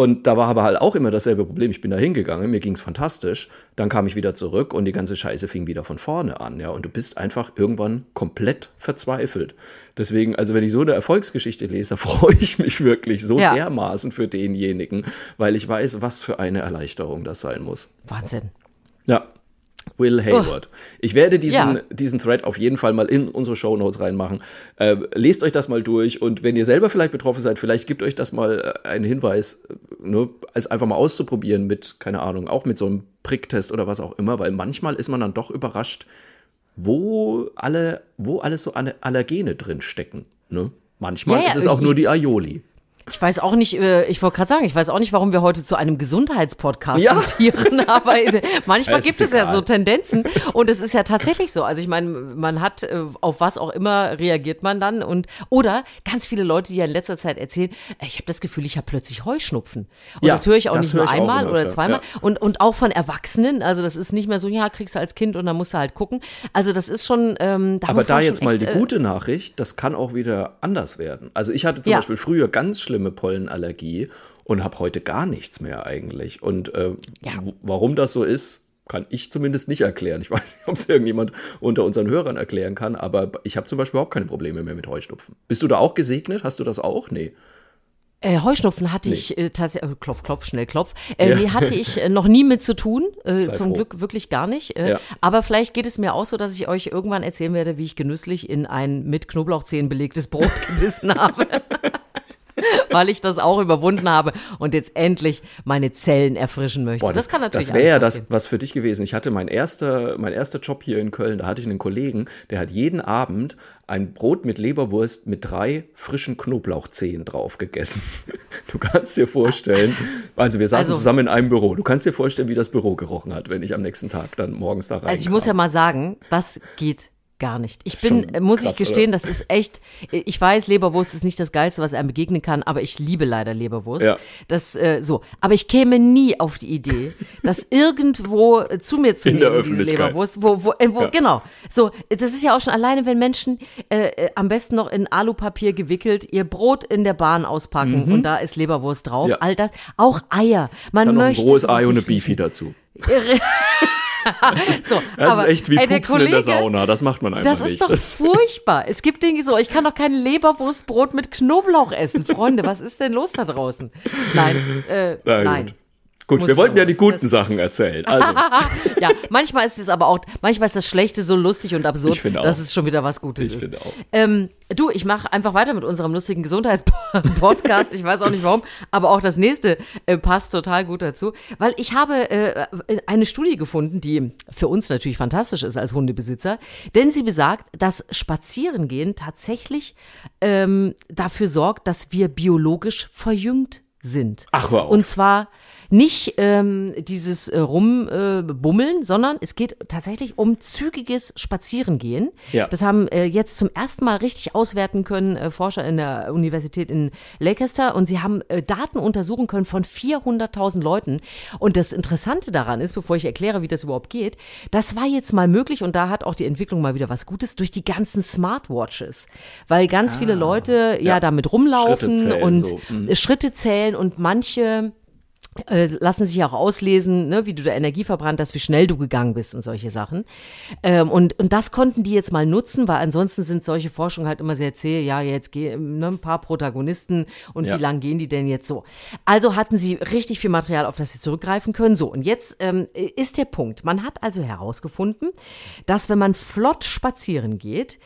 Und da war aber halt auch immer dasselbe Problem. Ich bin da hingegangen, mir ging es fantastisch. Dann kam ich wieder zurück und die ganze Scheiße fing wieder von vorne an. Ja, und du bist einfach irgendwann komplett verzweifelt. Deswegen, also wenn ich so eine Erfolgsgeschichte lese, freue ich mich wirklich so ja. dermaßen für denjenigen, weil ich weiß, was für eine Erleichterung das sein muss.
Wahnsinn.
Ja. Will Hayward. Oh. Ich werde diesen, ja. diesen Thread auf jeden Fall mal in unsere Show Notes reinmachen. Äh, lest euch das mal durch und wenn ihr selber vielleicht betroffen seid, vielleicht gibt euch das mal äh, einen Hinweis, ne, es einfach mal auszuprobieren mit, keine Ahnung, auch mit so einem Pricktest oder was auch immer, weil manchmal ist man dann doch überrascht, wo alle, wo alles so Allergene drin stecken. Ne? Manchmal ja, ja, ist es auch nur die Aioli.
Ich weiß auch nicht, äh, ich wollte gerade sagen, ich weiß auch nicht, warum wir heute zu einem Gesundheitspodcast ja. mutieren, aber manchmal gibt es ja so Tendenzen und es ist ja tatsächlich so. Also ich meine, man hat äh, auf was auch immer reagiert man dann und oder ganz viele Leute, die ja in letzter Zeit erzählen, äh, ich habe das Gefühl, ich habe plötzlich Heuschnupfen. Und ja, das höre ich auch nicht nur einmal oder zweimal ja. und und auch von Erwachsenen. Also das ist nicht mehr so, ja, kriegst du als Kind und dann musst du halt gucken. Also das ist schon. Ähm,
da aber da jetzt mal echt, die gute Nachricht, das kann auch wieder anders werden. Also ich hatte zum Beispiel früher ganz schlimm schlimme Pollenallergie und habe heute gar nichts mehr eigentlich. Und äh, ja. warum das so ist, kann ich zumindest nicht erklären. Ich weiß nicht, ob es irgendjemand unter unseren Hörern erklären kann, aber ich habe zum Beispiel überhaupt keine Probleme mehr mit Heuschnupfen. Bist du da auch gesegnet? Hast du das auch? Nee.
Äh, Heuschnupfen hatte nee. ich äh, tatsächlich, äh, klopf, klopf, schnell klopf. Äh, ja. Nee, hatte ich äh, noch nie mit zu tun. Äh, zum froh. Glück wirklich gar nicht. Äh, ja. Aber vielleicht geht es mir auch so, dass ich euch irgendwann erzählen werde, wie ich genüsslich in ein mit Knoblauchzehen belegtes Brot gebissen habe. weil ich das auch überwunden habe und jetzt endlich meine Zellen erfrischen möchte.
Boah, das, das, kann natürlich Das wäre ja das, was für dich gewesen. Ich hatte mein erster, mein erster Job hier in Köln, da hatte ich einen Kollegen, der hat jeden Abend ein Brot mit Leberwurst mit drei frischen Knoblauchzehen drauf gegessen. Du kannst dir vorstellen, also wir saßen also, zusammen in einem Büro. Du kannst dir vorstellen, wie das Büro gerochen hat, wenn ich am nächsten Tag dann morgens da rein.
Also ich muss ja mal sagen, das geht gar nicht. Ich bin, muss krass, ich gestehen, oder? das ist echt, ich weiß, Leberwurst ist nicht das Geilste, was einem begegnen kann, aber ich liebe leider Leberwurst. Ja. Das, äh, so. Aber ich käme nie auf die Idee, das irgendwo zu mir zu
In nehmen, diese
Leberwurst. Wo, wo, äh, wo, ja. Genau. So, das ist ja auch schon alleine, wenn Menschen äh, äh, am besten noch in Alupapier gewickelt ihr Brot in der Bahn auspacken mhm. und da ist Leberwurst drauf. Ja. All das. Auch Eier. Man
Dann
möchte.
Noch ein rohes Ei und eine Beefy dazu. Das ist, so, das aber, ist echt wie ey, Pupsen Kollege, in der Sauna. Das macht man einfach
nicht.
Das ist
doch furchtbar. Es gibt Dinge so, ich kann doch kein Leberwurstbrot mit Knoblauch essen. Freunde, was ist denn los da draußen? Nein, äh, nein.
Gut, wir wollten ja die guten Sachen erzählen. Also.
ja, manchmal ist es aber auch, manchmal ist das Schlechte so lustig und absurd,
ich auch.
dass es schon wieder was Gutes
ich
ist.
Finde auch.
Ähm, du, ich mache einfach weiter mit unserem lustigen Gesundheitspodcast. ich weiß auch nicht warum, aber auch das nächste äh, passt total gut dazu, weil ich habe äh, eine Studie gefunden, die für uns natürlich fantastisch ist als Hundebesitzer, denn sie besagt, dass Spazierengehen tatsächlich ähm, dafür sorgt, dass wir biologisch verjüngt sind.
Ach, wow.
Und zwar nicht ähm, dieses äh, Rumbummeln, äh, sondern es geht tatsächlich um zügiges Spazierengehen.
Ja.
Das haben äh, jetzt zum ersten Mal richtig auswerten können äh, Forscher in der Universität in Leicester und sie haben äh, Daten untersuchen können von 400.000 Leuten. Und das Interessante daran ist, bevor ich erkläre, wie das überhaupt geht, das war jetzt mal möglich und da hat auch die Entwicklung mal wieder was Gutes durch die ganzen Smartwatches, weil ganz ah, viele Leute ja, ja damit rumlaufen
Schritte
und
so.
mhm. Schritte zählen und manche lassen sich auch auslesen, ne, wie du da Energie verbrannt hast, wie schnell du gegangen bist und solche Sachen. Ähm, und, und das konnten die jetzt mal nutzen, weil ansonsten sind solche Forschungen halt immer sehr zäh. Ja, jetzt gehen ne, ein paar Protagonisten und ja. wie lang gehen die denn jetzt so? Also hatten sie richtig viel Material, auf das sie zurückgreifen können. So, und jetzt ähm, ist der Punkt. Man hat also herausgefunden, dass wenn man flott spazieren geht,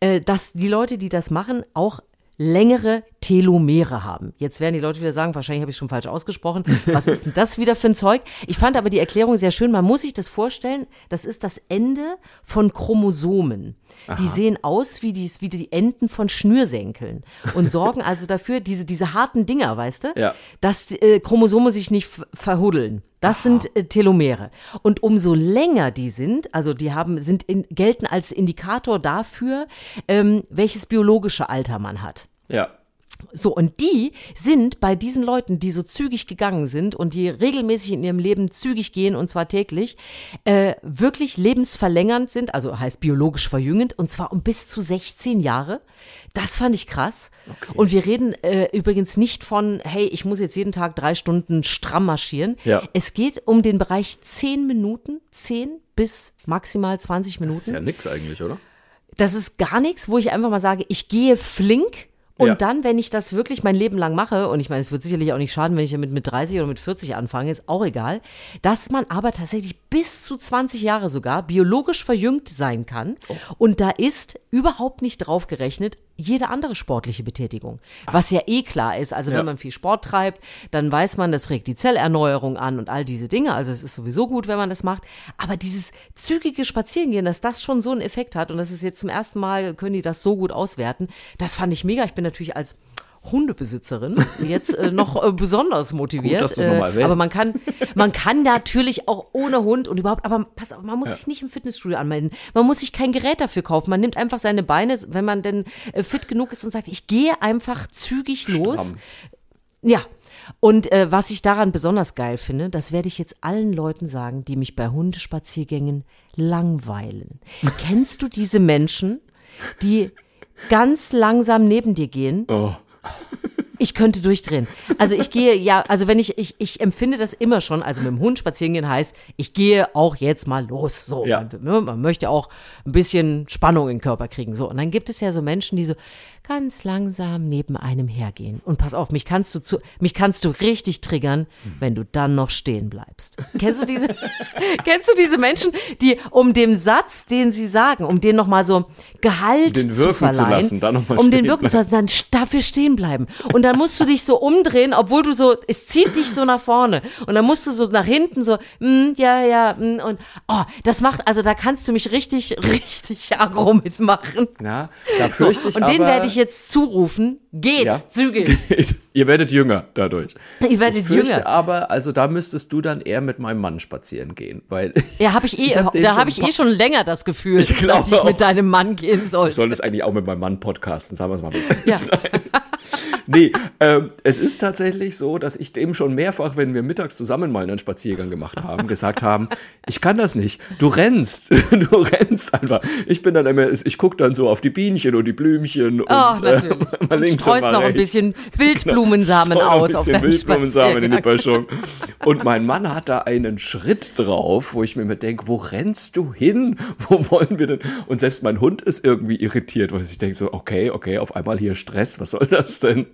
äh, dass die Leute, die das machen, auch längere Telomere haben. Jetzt werden die Leute wieder sagen, wahrscheinlich habe ich schon falsch ausgesprochen. Was ist denn das wieder für ein Zeug? Ich fand aber die Erklärung sehr schön. Man muss sich das vorstellen, das ist das Ende von Chromosomen. Aha. Die sehen aus wie die, wie die Enden von Schnürsenkeln und sorgen also dafür, diese, diese harten Dinger, weißt du,
ja.
dass äh, Chromosome sich nicht verhuddeln. Das Aha. sind äh, Telomere. Und umso länger die sind, also die haben, sind in, gelten als Indikator dafür, ähm, welches biologische Alter man hat.
Ja.
So, und die sind bei diesen Leuten, die so zügig gegangen sind und die regelmäßig in ihrem Leben zügig gehen, und zwar täglich, äh, wirklich lebensverlängernd sind, also heißt biologisch verjüngend, und zwar um bis zu 16 Jahre. Das fand ich krass. Okay. Und wir reden äh, übrigens nicht von, hey, ich muss jetzt jeden Tag drei Stunden stramm marschieren.
Ja.
Es geht um den Bereich 10 Minuten, 10 bis maximal 20 Minuten. Das ist
ja nix eigentlich, oder?
Das ist gar nichts, wo ich einfach mal sage, ich gehe flink und ja. dann, wenn ich das wirklich mein Leben lang mache, und ich meine, es wird sicherlich auch nicht schaden, wenn ich damit mit 30 oder mit 40 anfange, ist auch egal, dass man aber tatsächlich bis zu 20 Jahre sogar biologisch verjüngt sein kann. Oh. Und da ist überhaupt nicht drauf gerechnet, jede andere sportliche Betätigung. Was ja eh klar ist. Also, ja. wenn man viel Sport treibt, dann weiß man, das regt die Zellerneuerung an und all diese Dinge. Also, es ist sowieso gut, wenn man das macht. Aber dieses zügige Spazierengehen, dass das schon so einen Effekt hat und das ist jetzt zum ersten Mal, können die das so gut auswerten, das fand ich mega. Ich bin natürlich als Hundebesitzerin jetzt äh, noch äh, besonders motiviert. Gut,
äh,
aber man kann, man kann natürlich auch ohne Hund und überhaupt, aber pass auf, man muss ja. sich nicht im Fitnessstudio anmelden. Man muss sich kein Gerät dafür kaufen. Man nimmt einfach seine Beine, wenn man denn äh, fit genug ist und sagt, ich gehe einfach zügig los. Stramm. Ja. Und äh, was ich daran besonders geil finde, das werde ich jetzt allen Leuten sagen, die mich bei Hundespaziergängen langweilen. Kennst du diese Menschen, die ganz langsam neben dir gehen?
Oh
ich könnte durchdrehen. Also ich gehe, ja, also wenn ich, ich, ich empfinde das immer schon, also mit dem Hund spazieren gehen heißt, ich gehe auch jetzt mal los. So,
ja.
man, man, möchte auch ein bisschen Spannung in den Körper kriegen. So, und dann gibt es ja so Menschen, die so ganz langsam neben einem hergehen. Und pass auf, mich kannst du zu, mich kannst du richtig triggern, wenn du dann noch stehen bleibst. Kennst du diese, kennst du diese Menschen, die um dem Satz, den sie sagen, um den nochmal so Gehalt
den
zu verleihen, zu
lassen,
um den wirken bleiben. zu lassen, dann dafür stehen bleiben. Und dann musst du dich so umdrehen, obwohl du so, es zieht dich so nach vorne. Und dann musst du so nach hinten so, mm, ja, ja, mm, und oh, das macht, also da kannst du mich richtig, richtig aggro mitmachen.
Ja, da fürchte so, ich
Und
aber,
den werde ich ich jetzt zurufen, geht ja. zügig.
Ihr werdet jünger dadurch.
Ihr werdet ich jünger.
Aber also da müsstest du dann eher mit meinem Mann spazieren gehen, weil
Ja, habe ich eh ich hab da habe ich eh schon länger das Gefühl, ich dass ich mit deinem Mann gehen soll. Ich
soll das eigentlich auch mit meinem Mann podcasten, sagen wir es mal ein bisschen. Ja. Nee, ähm, es ist tatsächlich so, dass ich dem schon mehrfach, wenn wir mittags zusammen mal einen Spaziergang gemacht haben, gesagt haben, ich kann das nicht. Du rennst, du rennst einfach. Ich bin dann immer, ich gucke dann so auf die Bienchen und die Blümchen und
oh. Äh, mal links und, und mal noch rechts. ein bisschen Wildblumensamen genau, aus
ein bisschen Wildblumensamen in die Böschung. Und mein Mann hat da einen Schritt drauf, wo ich mir immer denke, wo rennst du hin? Wo wollen wir denn? Und selbst mein Hund ist irgendwie irritiert, weil ich denke so, okay, okay, auf einmal hier Stress, was soll das denn?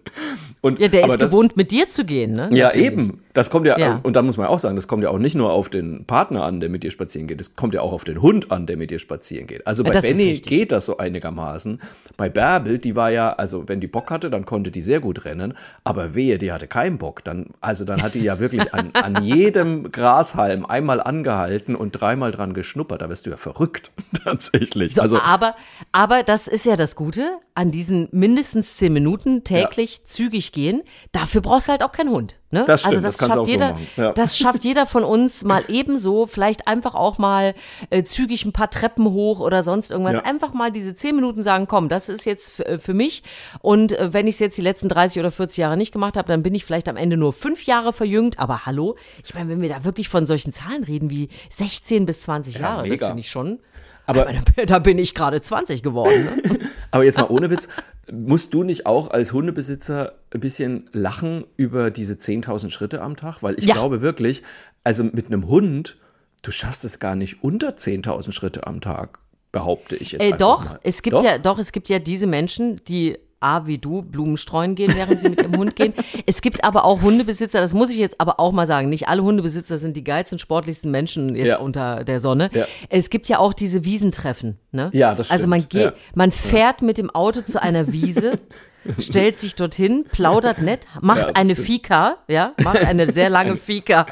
Und, ja, der ist gewohnt, mit dir zu gehen, ne?
Ja, Natürlich. eben. Das kommt ja, ja, und dann muss man auch sagen, das kommt ja auch nicht nur auf den Partner an, der mit dir spazieren geht, das kommt ja auch auf den Hund an, der mit dir spazieren geht. Also bei ja, Benny geht das so einigermaßen. Bei Bärbel, die war ja, also wenn die Bock hatte, dann konnte die sehr gut rennen, aber wehe, die hatte keinen Bock. Dann, also dann hat die ja wirklich an, an jedem Grashalm einmal angehalten und dreimal dran geschnuppert. Da wirst du ja verrückt, tatsächlich.
So, also, aber, aber das ist ja das Gute an diesen mindestens zehn Minuten täglich ja. zügig gehen. Dafür brauchst du halt auch keinen Hund. Ne?
Das stimmt, also das, das schafft
jeder,
so ja.
das schafft jeder von uns mal ebenso, vielleicht einfach auch mal äh, zügig ein paar Treppen hoch oder sonst irgendwas. Ja. Einfach mal diese zehn Minuten sagen, komm, das ist jetzt äh, für mich. Und äh, wenn ich es jetzt die letzten 30 oder 40 Jahre nicht gemacht habe, dann bin ich vielleicht am Ende nur fünf Jahre verjüngt. Aber hallo, ich meine, wenn wir da wirklich von solchen Zahlen reden wie 16 bis 20 ja, Jahre, mega. das finde ich schon. Aber da bin ich gerade 20 geworden. Ne?
aber jetzt mal ohne Witz, musst du nicht auch als Hundebesitzer ein bisschen lachen über diese 10.000 Schritte am Tag? Weil ich ja. glaube wirklich, also mit einem Hund, du schaffst es gar nicht unter 10.000 Schritte am Tag behaupte ich jetzt.
Äh, doch, mal. es gibt doch? ja, doch, es gibt ja diese Menschen, die A, wie du, Blumen streuen gehen, während sie mit ihrem Hund gehen. Es gibt aber auch Hundebesitzer, das muss ich jetzt aber auch mal sagen, nicht alle Hundebesitzer sind die geilsten, sportlichsten Menschen jetzt ja. unter der Sonne. Ja. Es gibt ja auch diese Wiesentreffen. Ne?
Ja, das
stimmt. Also man geht,
ja.
man fährt mit dem Auto zu einer Wiese stellt sich dorthin, plaudert nett, macht eine stimmt. Fika, ja, macht eine sehr lange Fika.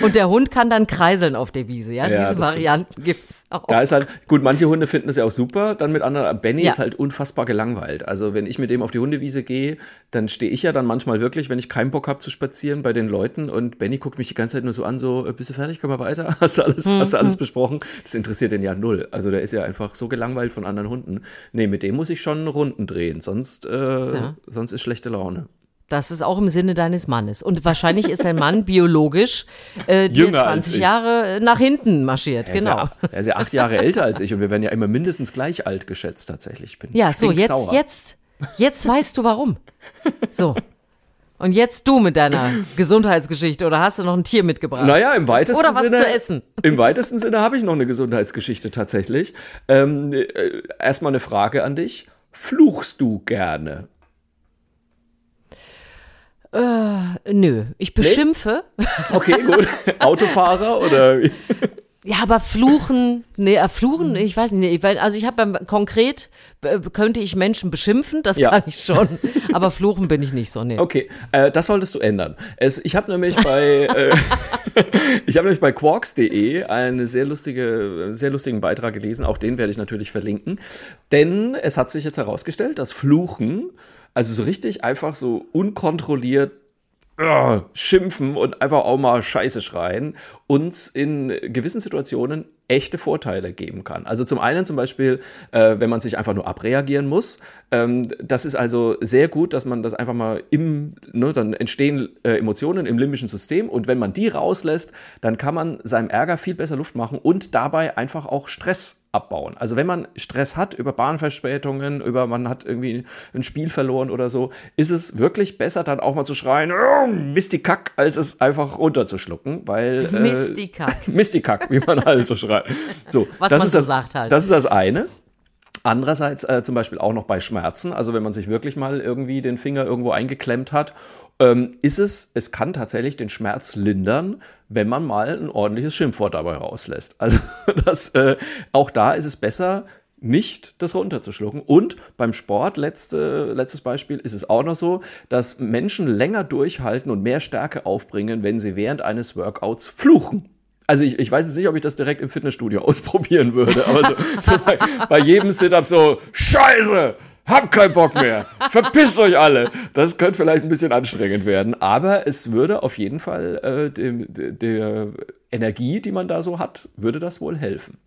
Und der Hund kann dann kreiseln auf der Wiese, ja. ja Diese Varianten gibt es auch.
Da ist halt, gut, manche Hunde finden es ja auch super, dann mit anderen. Benny ja. ist halt unfassbar gelangweilt. Also, wenn ich mit dem auf die Hundewiese gehe, dann stehe ich ja dann manchmal wirklich, wenn ich keinen Bock habe zu spazieren, bei den Leuten und Benny guckt mich die ganze Zeit nur so an, so, äh, bist du fertig, können wir weiter? Hast du alles, mhm. hast du alles besprochen? Das interessiert den ja null. Also, der ist ja einfach so gelangweilt von anderen Hunden. Nee, mit dem muss ich schon Runden drehen, sonst, äh, ja. sonst ist schlechte Laune.
Das ist auch im Sinne deines Mannes. Und wahrscheinlich ist dein Mann biologisch äh, dir 20 Jahre nach hinten marschiert. Er genau.
Ja, er ist ja acht Jahre älter als ich und wir werden ja immer mindestens gleich alt geschätzt tatsächlich. Ich bin
ja, so jetzt, sauer. jetzt, jetzt weißt du warum. So. Und jetzt du mit deiner Gesundheitsgeschichte oder hast du noch ein Tier mitgebracht?
Naja, im weitesten
Sinne. Oder was
Sinne,
zu essen.
Im weitesten Sinne habe ich noch eine Gesundheitsgeschichte tatsächlich. Ähm, äh, erstmal eine Frage an dich. Fluchst du gerne?
Äh, nö, ich beschimpfe.
Nee? Okay, gut. Autofahrer oder?
Ja, aber fluchen, nee, äh, fluchen, ich weiß nicht, also ich habe konkret könnte ich Menschen beschimpfen, das ja. kann ich schon, aber fluchen bin ich nicht so, nee.
Okay, äh, das solltest du ändern. Es, ich habe nämlich bei äh, ich habe nämlich bei quarks.de einen sehr lustige sehr lustigen Beitrag gelesen, auch den werde ich natürlich verlinken, denn es hat sich jetzt herausgestellt, dass Fluchen also so richtig einfach so unkontrolliert uh, schimpfen und einfach auch mal Scheiße schreien, uns in gewissen Situationen echte Vorteile geben kann. Also zum einen zum Beispiel, äh, wenn man sich einfach nur abreagieren muss. Ähm, das ist also sehr gut, dass man das einfach mal im, ne, dann entstehen äh, Emotionen im limbischen System und wenn man die rauslässt, dann kann man seinem Ärger viel besser Luft machen und dabei einfach auch Stress abbauen. Also wenn man Stress hat über Bahnverspätungen, über man hat irgendwie ein Spiel verloren oder so, ist es wirklich besser dann auch mal zu schreien, oh, Mistikack, als es einfach runterzuschlucken, weil
äh, Mistikack.
Mistikack, wie man halt so schreibt. So,
Was
das
man
ist
so
das,
sagt halt.
Das ist das eine. Andererseits äh, zum Beispiel auch noch bei Schmerzen, also wenn man sich wirklich mal irgendwie den Finger irgendwo eingeklemmt hat, ähm, ist es, es kann tatsächlich den Schmerz lindern, wenn man mal ein ordentliches Schimpfwort dabei rauslässt. Also das, äh, auch da ist es besser, nicht das runterzuschlucken. Und beim Sport, letzte, letztes Beispiel, ist es auch noch so, dass Menschen länger durchhalten und mehr Stärke aufbringen, wenn sie während eines Workouts fluchen. Also ich, ich weiß jetzt nicht, ob ich das direkt im Fitnessstudio ausprobieren würde, aber so, so bei, bei jedem Sit-Up so, Scheiße! hab keinen Bock mehr, verpisst euch alle. Das könnte vielleicht ein bisschen anstrengend werden, aber es würde auf jeden Fall äh, der Energie, die man da so hat, würde das wohl helfen.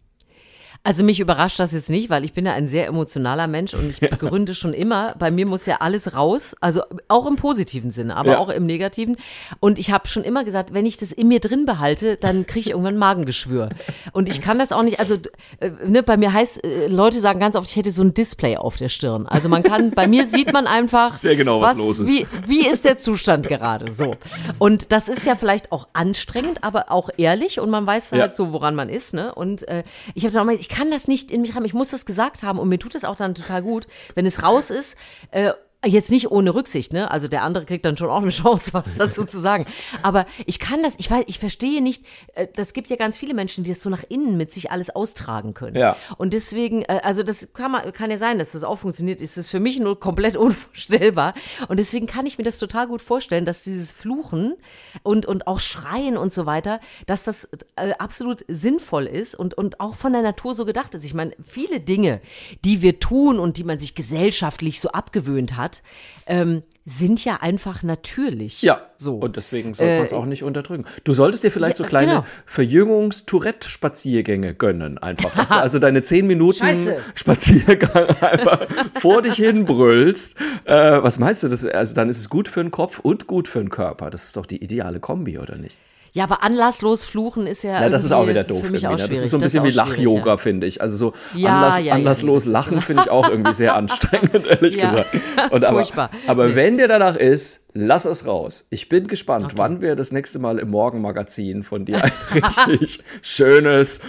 Also mich überrascht das jetzt nicht, weil ich bin ja ein sehr emotionaler Mensch und ich begründe schon immer, bei mir muss ja alles raus, also auch im positiven Sinne, aber ja. auch im negativen. Und ich habe schon immer gesagt, wenn ich das in mir drin behalte, dann kriege ich irgendwann Magengeschwür. Und ich kann das auch nicht, also äh, ne, bei mir heißt, äh, Leute sagen ganz oft, ich hätte so ein Display auf der Stirn. Also man kann, bei mir sieht man einfach,
sehr genau, was, was los ist.
Wie, wie ist der Zustand gerade? So. Und das ist ja vielleicht auch anstrengend, aber auch ehrlich und man weiß halt ja. so, woran man ist. Ne? Und äh, ich habe dann auch mal, ich kann das nicht in mich haben. Ich muss das gesagt haben und mir tut es auch dann total gut, wenn es raus ist. Äh, Jetzt nicht ohne Rücksicht, ne? Also der andere kriegt dann schon auch eine Chance, was dazu zu sagen. Aber ich kann das, ich weiß, ich verstehe nicht, äh, das gibt ja ganz viele Menschen, die das so nach innen mit sich alles austragen können.
Ja.
Und deswegen, äh, also das kann man, kann ja sein, dass das auch funktioniert. Ist das für mich nur komplett unvorstellbar. Und deswegen kann ich mir das total gut vorstellen, dass dieses Fluchen und, und auch Schreien und so weiter, dass das äh, absolut sinnvoll ist und, und auch von der Natur so gedacht ist. Ich meine, viele Dinge, die wir tun und die man sich gesellschaftlich so abgewöhnt hat, hat, ähm, sind ja einfach natürlich.
Ja, so. Und deswegen sollte man es äh, auch nicht unterdrücken. Du solltest dir vielleicht ja, so kleine genau. Verjüngungs-Tourette-Spaziergänge gönnen, einfach. Dass du also deine 10 Minuten Scheiße. Spaziergang einfach vor dich hin brüllst. Äh, was meinst du? Das, also dann ist es gut für den Kopf und gut für den Körper. Das ist doch die ideale Kombi, oder nicht?
Ja, aber anlasslos fluchen ist ja.
Ja, das ist auch wieder doof. Für mich auch das ist so ein bisschen wie Lach-Yoga, ja. finde ich. Also so ja, Anlass, ja, anlasslos lachen finde ich auch irgendwie sehr anstrengend, ehrlich gesagt. Und aber, Furchtbar. aber nee. wenn dir danach ist, lass es raus. Ich bin gespannt, okay. wann wir das nächste Mal im Morgenmagazin von dir ein richtig schönes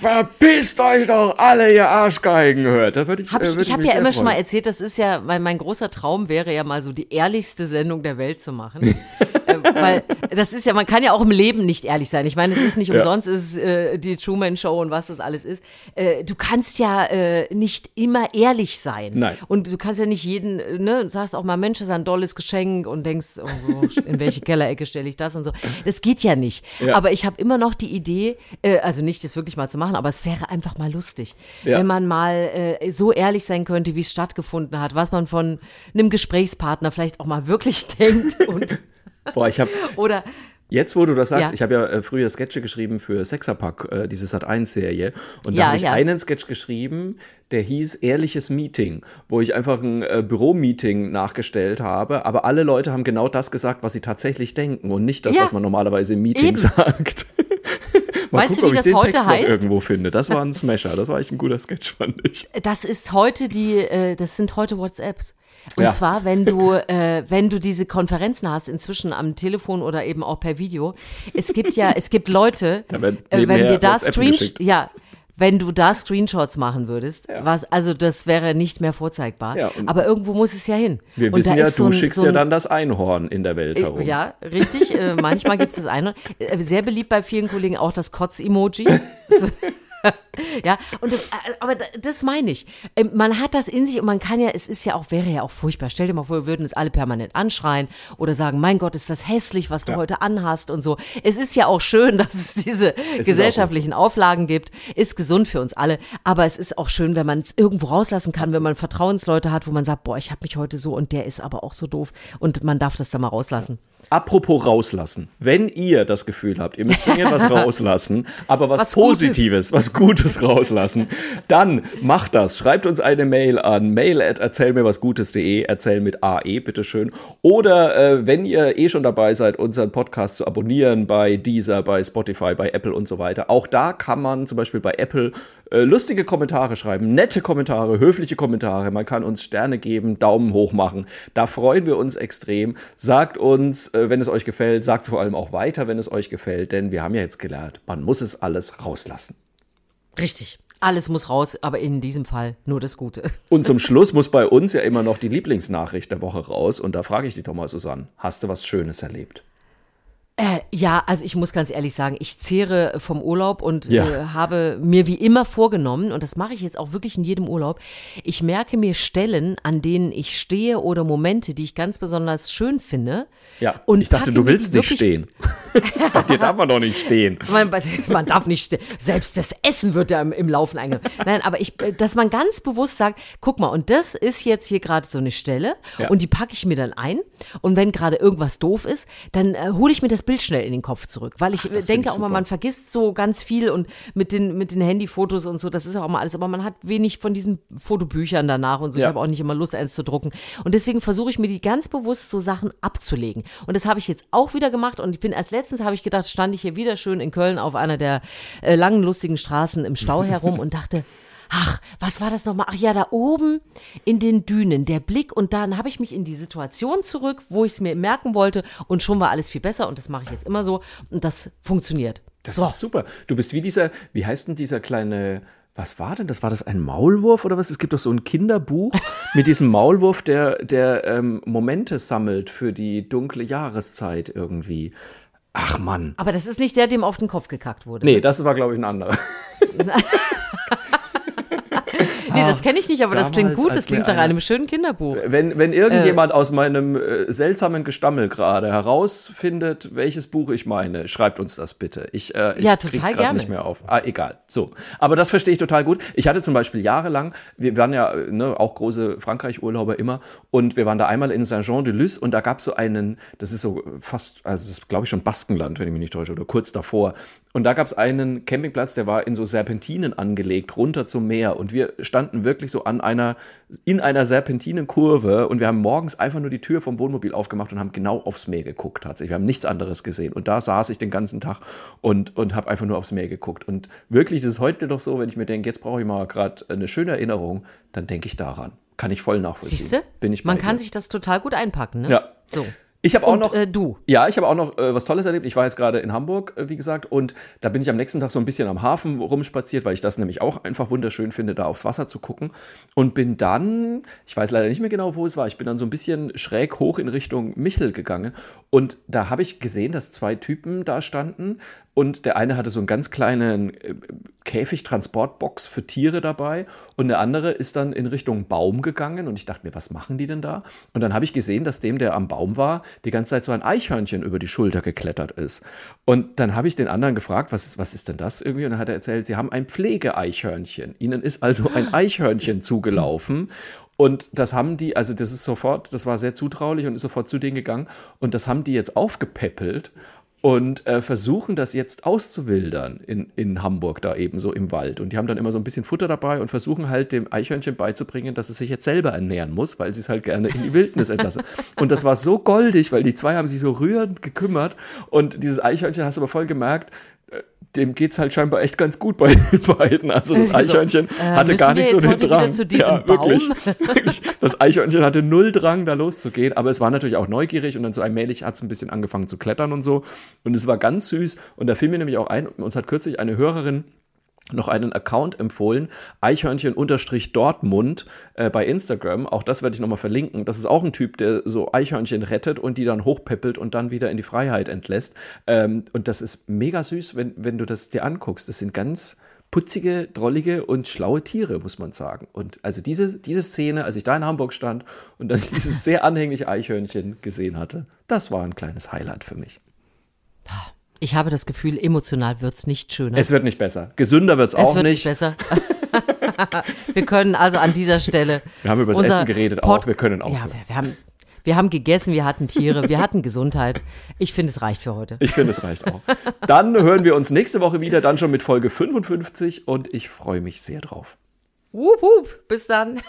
Verpisst euch doch alle, ihr Arschgeigen hört. Da würde ich,
hab
ich,
äh, ich habe ja immer freuen. schon mal erzählt, das ist ja, mein, mein großer Traum wäre ja mal so die ehrlichste Sendung der Welt zu machen. äh, weil das ist ja, man kann ja auch im Leben nicht ehrlich sein. Ich meine, es ist nicht umsonst, ja. es ist äh, die Truman Show und was das alles ist. Äh, du kannst ja äh, nicht immer ehrlich sein.
Nein.
Und du kannst ja nicht jeden, äh, ne, sagst auch mal, Mensch, das ist ein dolles Geschenk und denkst, oh, in welche Kellerecke stelle ich das und so. Das geht ja nicht. Ja. Aber ich habe immer noch die Idee, äh, also nicht das wirklich mal zu machen, aber es wäre einfach mal lustig, ja. wenn man mal äh, so ehrlich sein könnte, wie es stattgefunden hat, was man von einem Gesprächspartner vielleicht auch mal wirklich denkt und
Boah, ich habe
oder
Jetzt, wo du das sagst, ja. ich habe ja äh, früher Sketche geschrieben für Sexerpack, äh, diese Sat1-Serie. Und da ja, habe ich ja. einen Sketch geschrieben, der hieß Ehrliches Meeting, wo ich einfach ein äh, Büromeeting nachgestellt habe. Aber alle Leute haben genau das gesagt, was sie tatsächlich denken und nicht das, was man normalerweise im Meeting Eben. sagt. Weißt gucken, du, wie das heute Text heißt? irgendwo finde. Das war ein Smasher. Das war echt ein guter Sketch, fand ich.
Das ist heute die, äh, das sind heute WhatsApps. Und ja. zwar, wenn du, äh, wenn du diese Konferenzen hast, inzwischen am Telefon oder eben auch per Video. Es gibt ja, es gibt Leute, äh, wenn wir da Screenshot, ja, wenn du da Screenshots machen würdest, ja. was, also das wäre nicht mehr vorzeigbar. Ja, Aber irgendwo muss es ja hin.
Wir und wissen ja, du so ein, schickst so ja dann das Einhorn in der Welt äh, herum.
Ja, richtig. äh, manchmal gibt es das Einhorn. Äh, sehr beliebt bei vielen Kollegen auch das Kotz-Emoji. ja, und das, äh, aber das meine ich. Ähm, man hat das in sich und man kann ja, es ist ja auch, wäre ja auch furchtbar. Stell dir mal vor, wir würden es alle permanent anschreien oder sagen, mein Gott, ist das hässlich, was du ja. heute anhast und so. Es ist ja auch schön, dass es diese es gesellschaftlichen Auflagen gibt. Ist gesund für uns alle. Aber es ist auch schön, wenn man es irgendwo rauslassen kann, wenn man Vertrauensleute hat, wo man sagt, boah, ich habe mich heute so und der ist aber auch so doof und man darf das da mal rauslassen.
Apropos rauslassen. Wenn ihr das Gefühl habt, ihr müsst dringend was rauslassen, aber was, was Positives, Gutes. was Gutes rauslassen, dann macht das. Schreibt uns eine Mail an mail at erzählmirwasgutes.de, erzähl mit AE, bitteschön. Oder äh, wenn ihr eh schon dabei seid, unseren Podcast zu abonnieren bei Deezer, bei Spotify, bei Apple und so weiter. Auch da kann man zum Beispiel bei Apple äh, lustige Kommentare schreiben, nette Kommentare, höfliche Kommentare. Man kann uns Sterne geben, Daumen hoch machen. Da freuen wir uns extrem. Sagt uns, äh, wenn es euch gefällt, sagt vor allem auch weiter, wenn es euch gefällt, denn wir haben ja jetzt gelernt, man muss es alles rauslassen.
Richtig. Alles muss raus, aber in diesem Fall nur das Gute.
Und zum Schluss muss bei uns ja immer noch die Lieblingsnachricht der Woche raus. Und da frage ich dich doch mal, Susanne, hast du was Schönes erlebt?
Äh, ja, also ich muss ganz ehrlich sagen, ich zehre vom Urlaub und ja. äh, habe mir wie immer vorgenommen, und das mache ich jetzt auch wirklich in jedem Urlaub, ich merke mir Stellen, an denen ich stehe oder Momente, die ich ganz besonders schön finde.
Ja, und ich dachte, du willst nicht stehen. Bei dir darf man doch nicht stehen.
Man, man darf nicht stehen. Selbst das Essen wird ja im, im Laufen eingenommen. Nein, aber ich, äh, dass man ganz bewusst sagt, guck mal, und das ist jetzt hier gerade so eine Stelle ja. und die packe ich mir dann ein. Und wenn gerade irgendwas doof ist, dann äh, hole ich mir das Bild schnell in den Kopf zurück. Weil ich Ach, denke ich auch mal, man vergisst so ganz viel und mit den, mit den Handyfotos und so, das ist auch mal alles. Aber man hat wenig von diesen Fotobüchern danach und so. Ja. Ich habe auch nicht immer Lust, eins zu drucken. Und deswegen versuche ich mir die ganz bewusst so Sachen abzulegen. Und das habe ich jetzt auch wieder gemacht. Und ich bin erst letztens, habe ich gedacht, stand ich hier wieder schön in Köln auf einer der äh, langen, lustigen Straßen im Stau herum und dachte, ach, was war das nochmal? Ach ja, da oben in den Dünen, der Blick. Und dann habe ich mich in die Situation zurück, wo ich es mir merken wollte. Und schon war alles viel besser. Und das mache ich jetzt immer so. Und das funktioniert.
Das so. ist super. Du bist wie dieser, wie heißt denn dieser kleine was war denn das? War das ein Maulwurf oder was? Es gibt doch so ein Kinderbuch mit diesem Maulwurf, der, der ähm, Momente sammelt für die dunkle Jahreszeit irgendwie. Ach Mann.
Aber das ist nicht der, dem auf den Kopf gekackt wurde.
Nee, das war, glaube ich, ein anderer.
Das kenne ich nicht, aber das klingt gut. Das klingt nach einem schönen Kinderbuch.
Wenn, wenn irgendjemand äh. aus meinem äh, seltsamen Gestammel gerade herausfindet, welches Buch ich meine, schreibt uns das bitte. Ich, äh, ich ja, krieg's gerade nicht mehr auf. Ah, egal. So. Aber das verstehe ich total gut. Ich hatte zum Beispiel jahrelang, wir waren ja ne, auch große Frankreich-Urlauber immer, und wir waren da einmal in Saint-Jean-de-Luz und da gab es so einen, das ist so fast, also das ist glaube ich schon Baskenland, wenn ich mich nicht täusche, oder kurz davor. Und da gab es einen Campingplatz, der war in so Serpentinen angelegt, runter zum Meer. Und wir standen wirklich so an einer, in einer Serpentinenkurve und wir haben morgens einfach nur die Tür vom Wohnmobil aufgemacht und haben genau aufs Meer geguckt tatsächlich. Wir haben nichts anderes gesehen. Und da saß ich den ganzen Tag und, und habe einfach nur aufs Meer geguckt. Und wirklich, das ist heute noch so, wenn ich mir denke, jetzt brauche ich mal gerade eine schöne Erinnerung, dann denke ich daran. Kann ich voll nachvollziehen.
Siehste? Bin ich Man kann dir. sich das total gut einpacken, ne?
Ja. So. Ich habe auch noch.
Äh, du.
Ja, ich habe auch noch äh, was Tolles erlebt. Ich war jetzt gerade in Hamburg, äh, wie gesagt, und da bin ich am nächsten Tag so ein bisschen am Hafen rumspaziert, weil ich das nämlich auch einfach wunderschön finde, da aufs Wasser zu gucken. Und bin dann, ich weiß leider nicht mehr genau, wo es war, ich bin dann so ein bisschen schräg hoch in Richtung Michel gegangen. Und da habe ich gesehen, dass zwei Typen da standen und der eine hatte so einen ganz kleinen äh, Käfig-Transportbox für Tiere dabei und der andere ist dann in Richtung Baum gegangen und ich dachte mir, was machen die denn da? Und dann habe ich gesehen, dass dem, der am Baum war, die ganze Zeit so ein Eichhörnchen über die Schulter geklettert ist. Und dann habe ich den anderen gefragt, was ist, was ist denn das irgendwie? Und dann hat er erzählt, sie haben ein Pflegeeichhörnchen. Ihnen ist also ein Eichhörnchen zugelaufen und das haben die, also das ist sofort, das war sehr zutraulich und ist sofort zu denen gegangen. Und das haben die jetzt aufgepäppelt und äh, versuchen das jetzt auszuwildern in, in Hamburg da eben so im Wald. Und die haben dann immer so ein bisschen Futter dabei und versuchen halt dem Eichhörnchen beizubringen, dass es sich jetzt selber ernähren muss, weil sie es halt gerne in die Wildnis entlassen. und das war so goldig, weil die zwei haben sich so rührend gekümmert und dieses Eichhörnchen hast du aber voll gemerkt, dem geht es halt scheinbar echt ganz gut bei den beiden. Also das Eichhörnchen so, äh, hatte gar nicht so den Drang.
ja,
wirklich, wirklich. Das Eichhörnchen hatte null Drang, da loszugehen, aber es war natürlich auch neugierig und dann so allmählich hat es ein bisschen angefangen zu klettern und so. Und es war ganz süß. Und da fiel mir nämlich auch ein, uns hat kürzlich eine Hörerin noch einen Account empfohlen, Eichhörnchen-Dortmund äh, bei Instagram. Auch das werde ich nochmal verlinken. Das ist auch ein Typ, der so Eichhörnchen rettet und die dann hochpeppelt und dann wieder in die Freiheit entlässt. Ähm, und das ist mega süß, wenn, wenn du das dir anguckst. Das sind ganz putzige, drollige und schlaue Tiere, muss man sagen. Und also diese, diese Szene, als ich da in Hamburg stand und dann dieses sehr anhängliche Eichhörnchen gesehen hatte, das war ein kleines Highlight für mich.
Ich habe das Gefühl, emotional wird es nicht schöner.
Es wird nicht besser. Gesünder wird's auch
es wird nicht.
nicht
besser. wir können also an dieser Stelle.
Wir haben über das Essen geredet Pod auch. Wir können auch.
Ja, wir, wir, haben, wir haben gegessen, wir hatten Tiere, wir hatten Gesundheit. Ich finde, es reicht für heute.
Ich finde, es reicht auch. Dann hören wir uns nächste Woche wieder, dann schon mit Folge 55 und ich freue mich sehr drauf.
Wup, wup. Bis dann.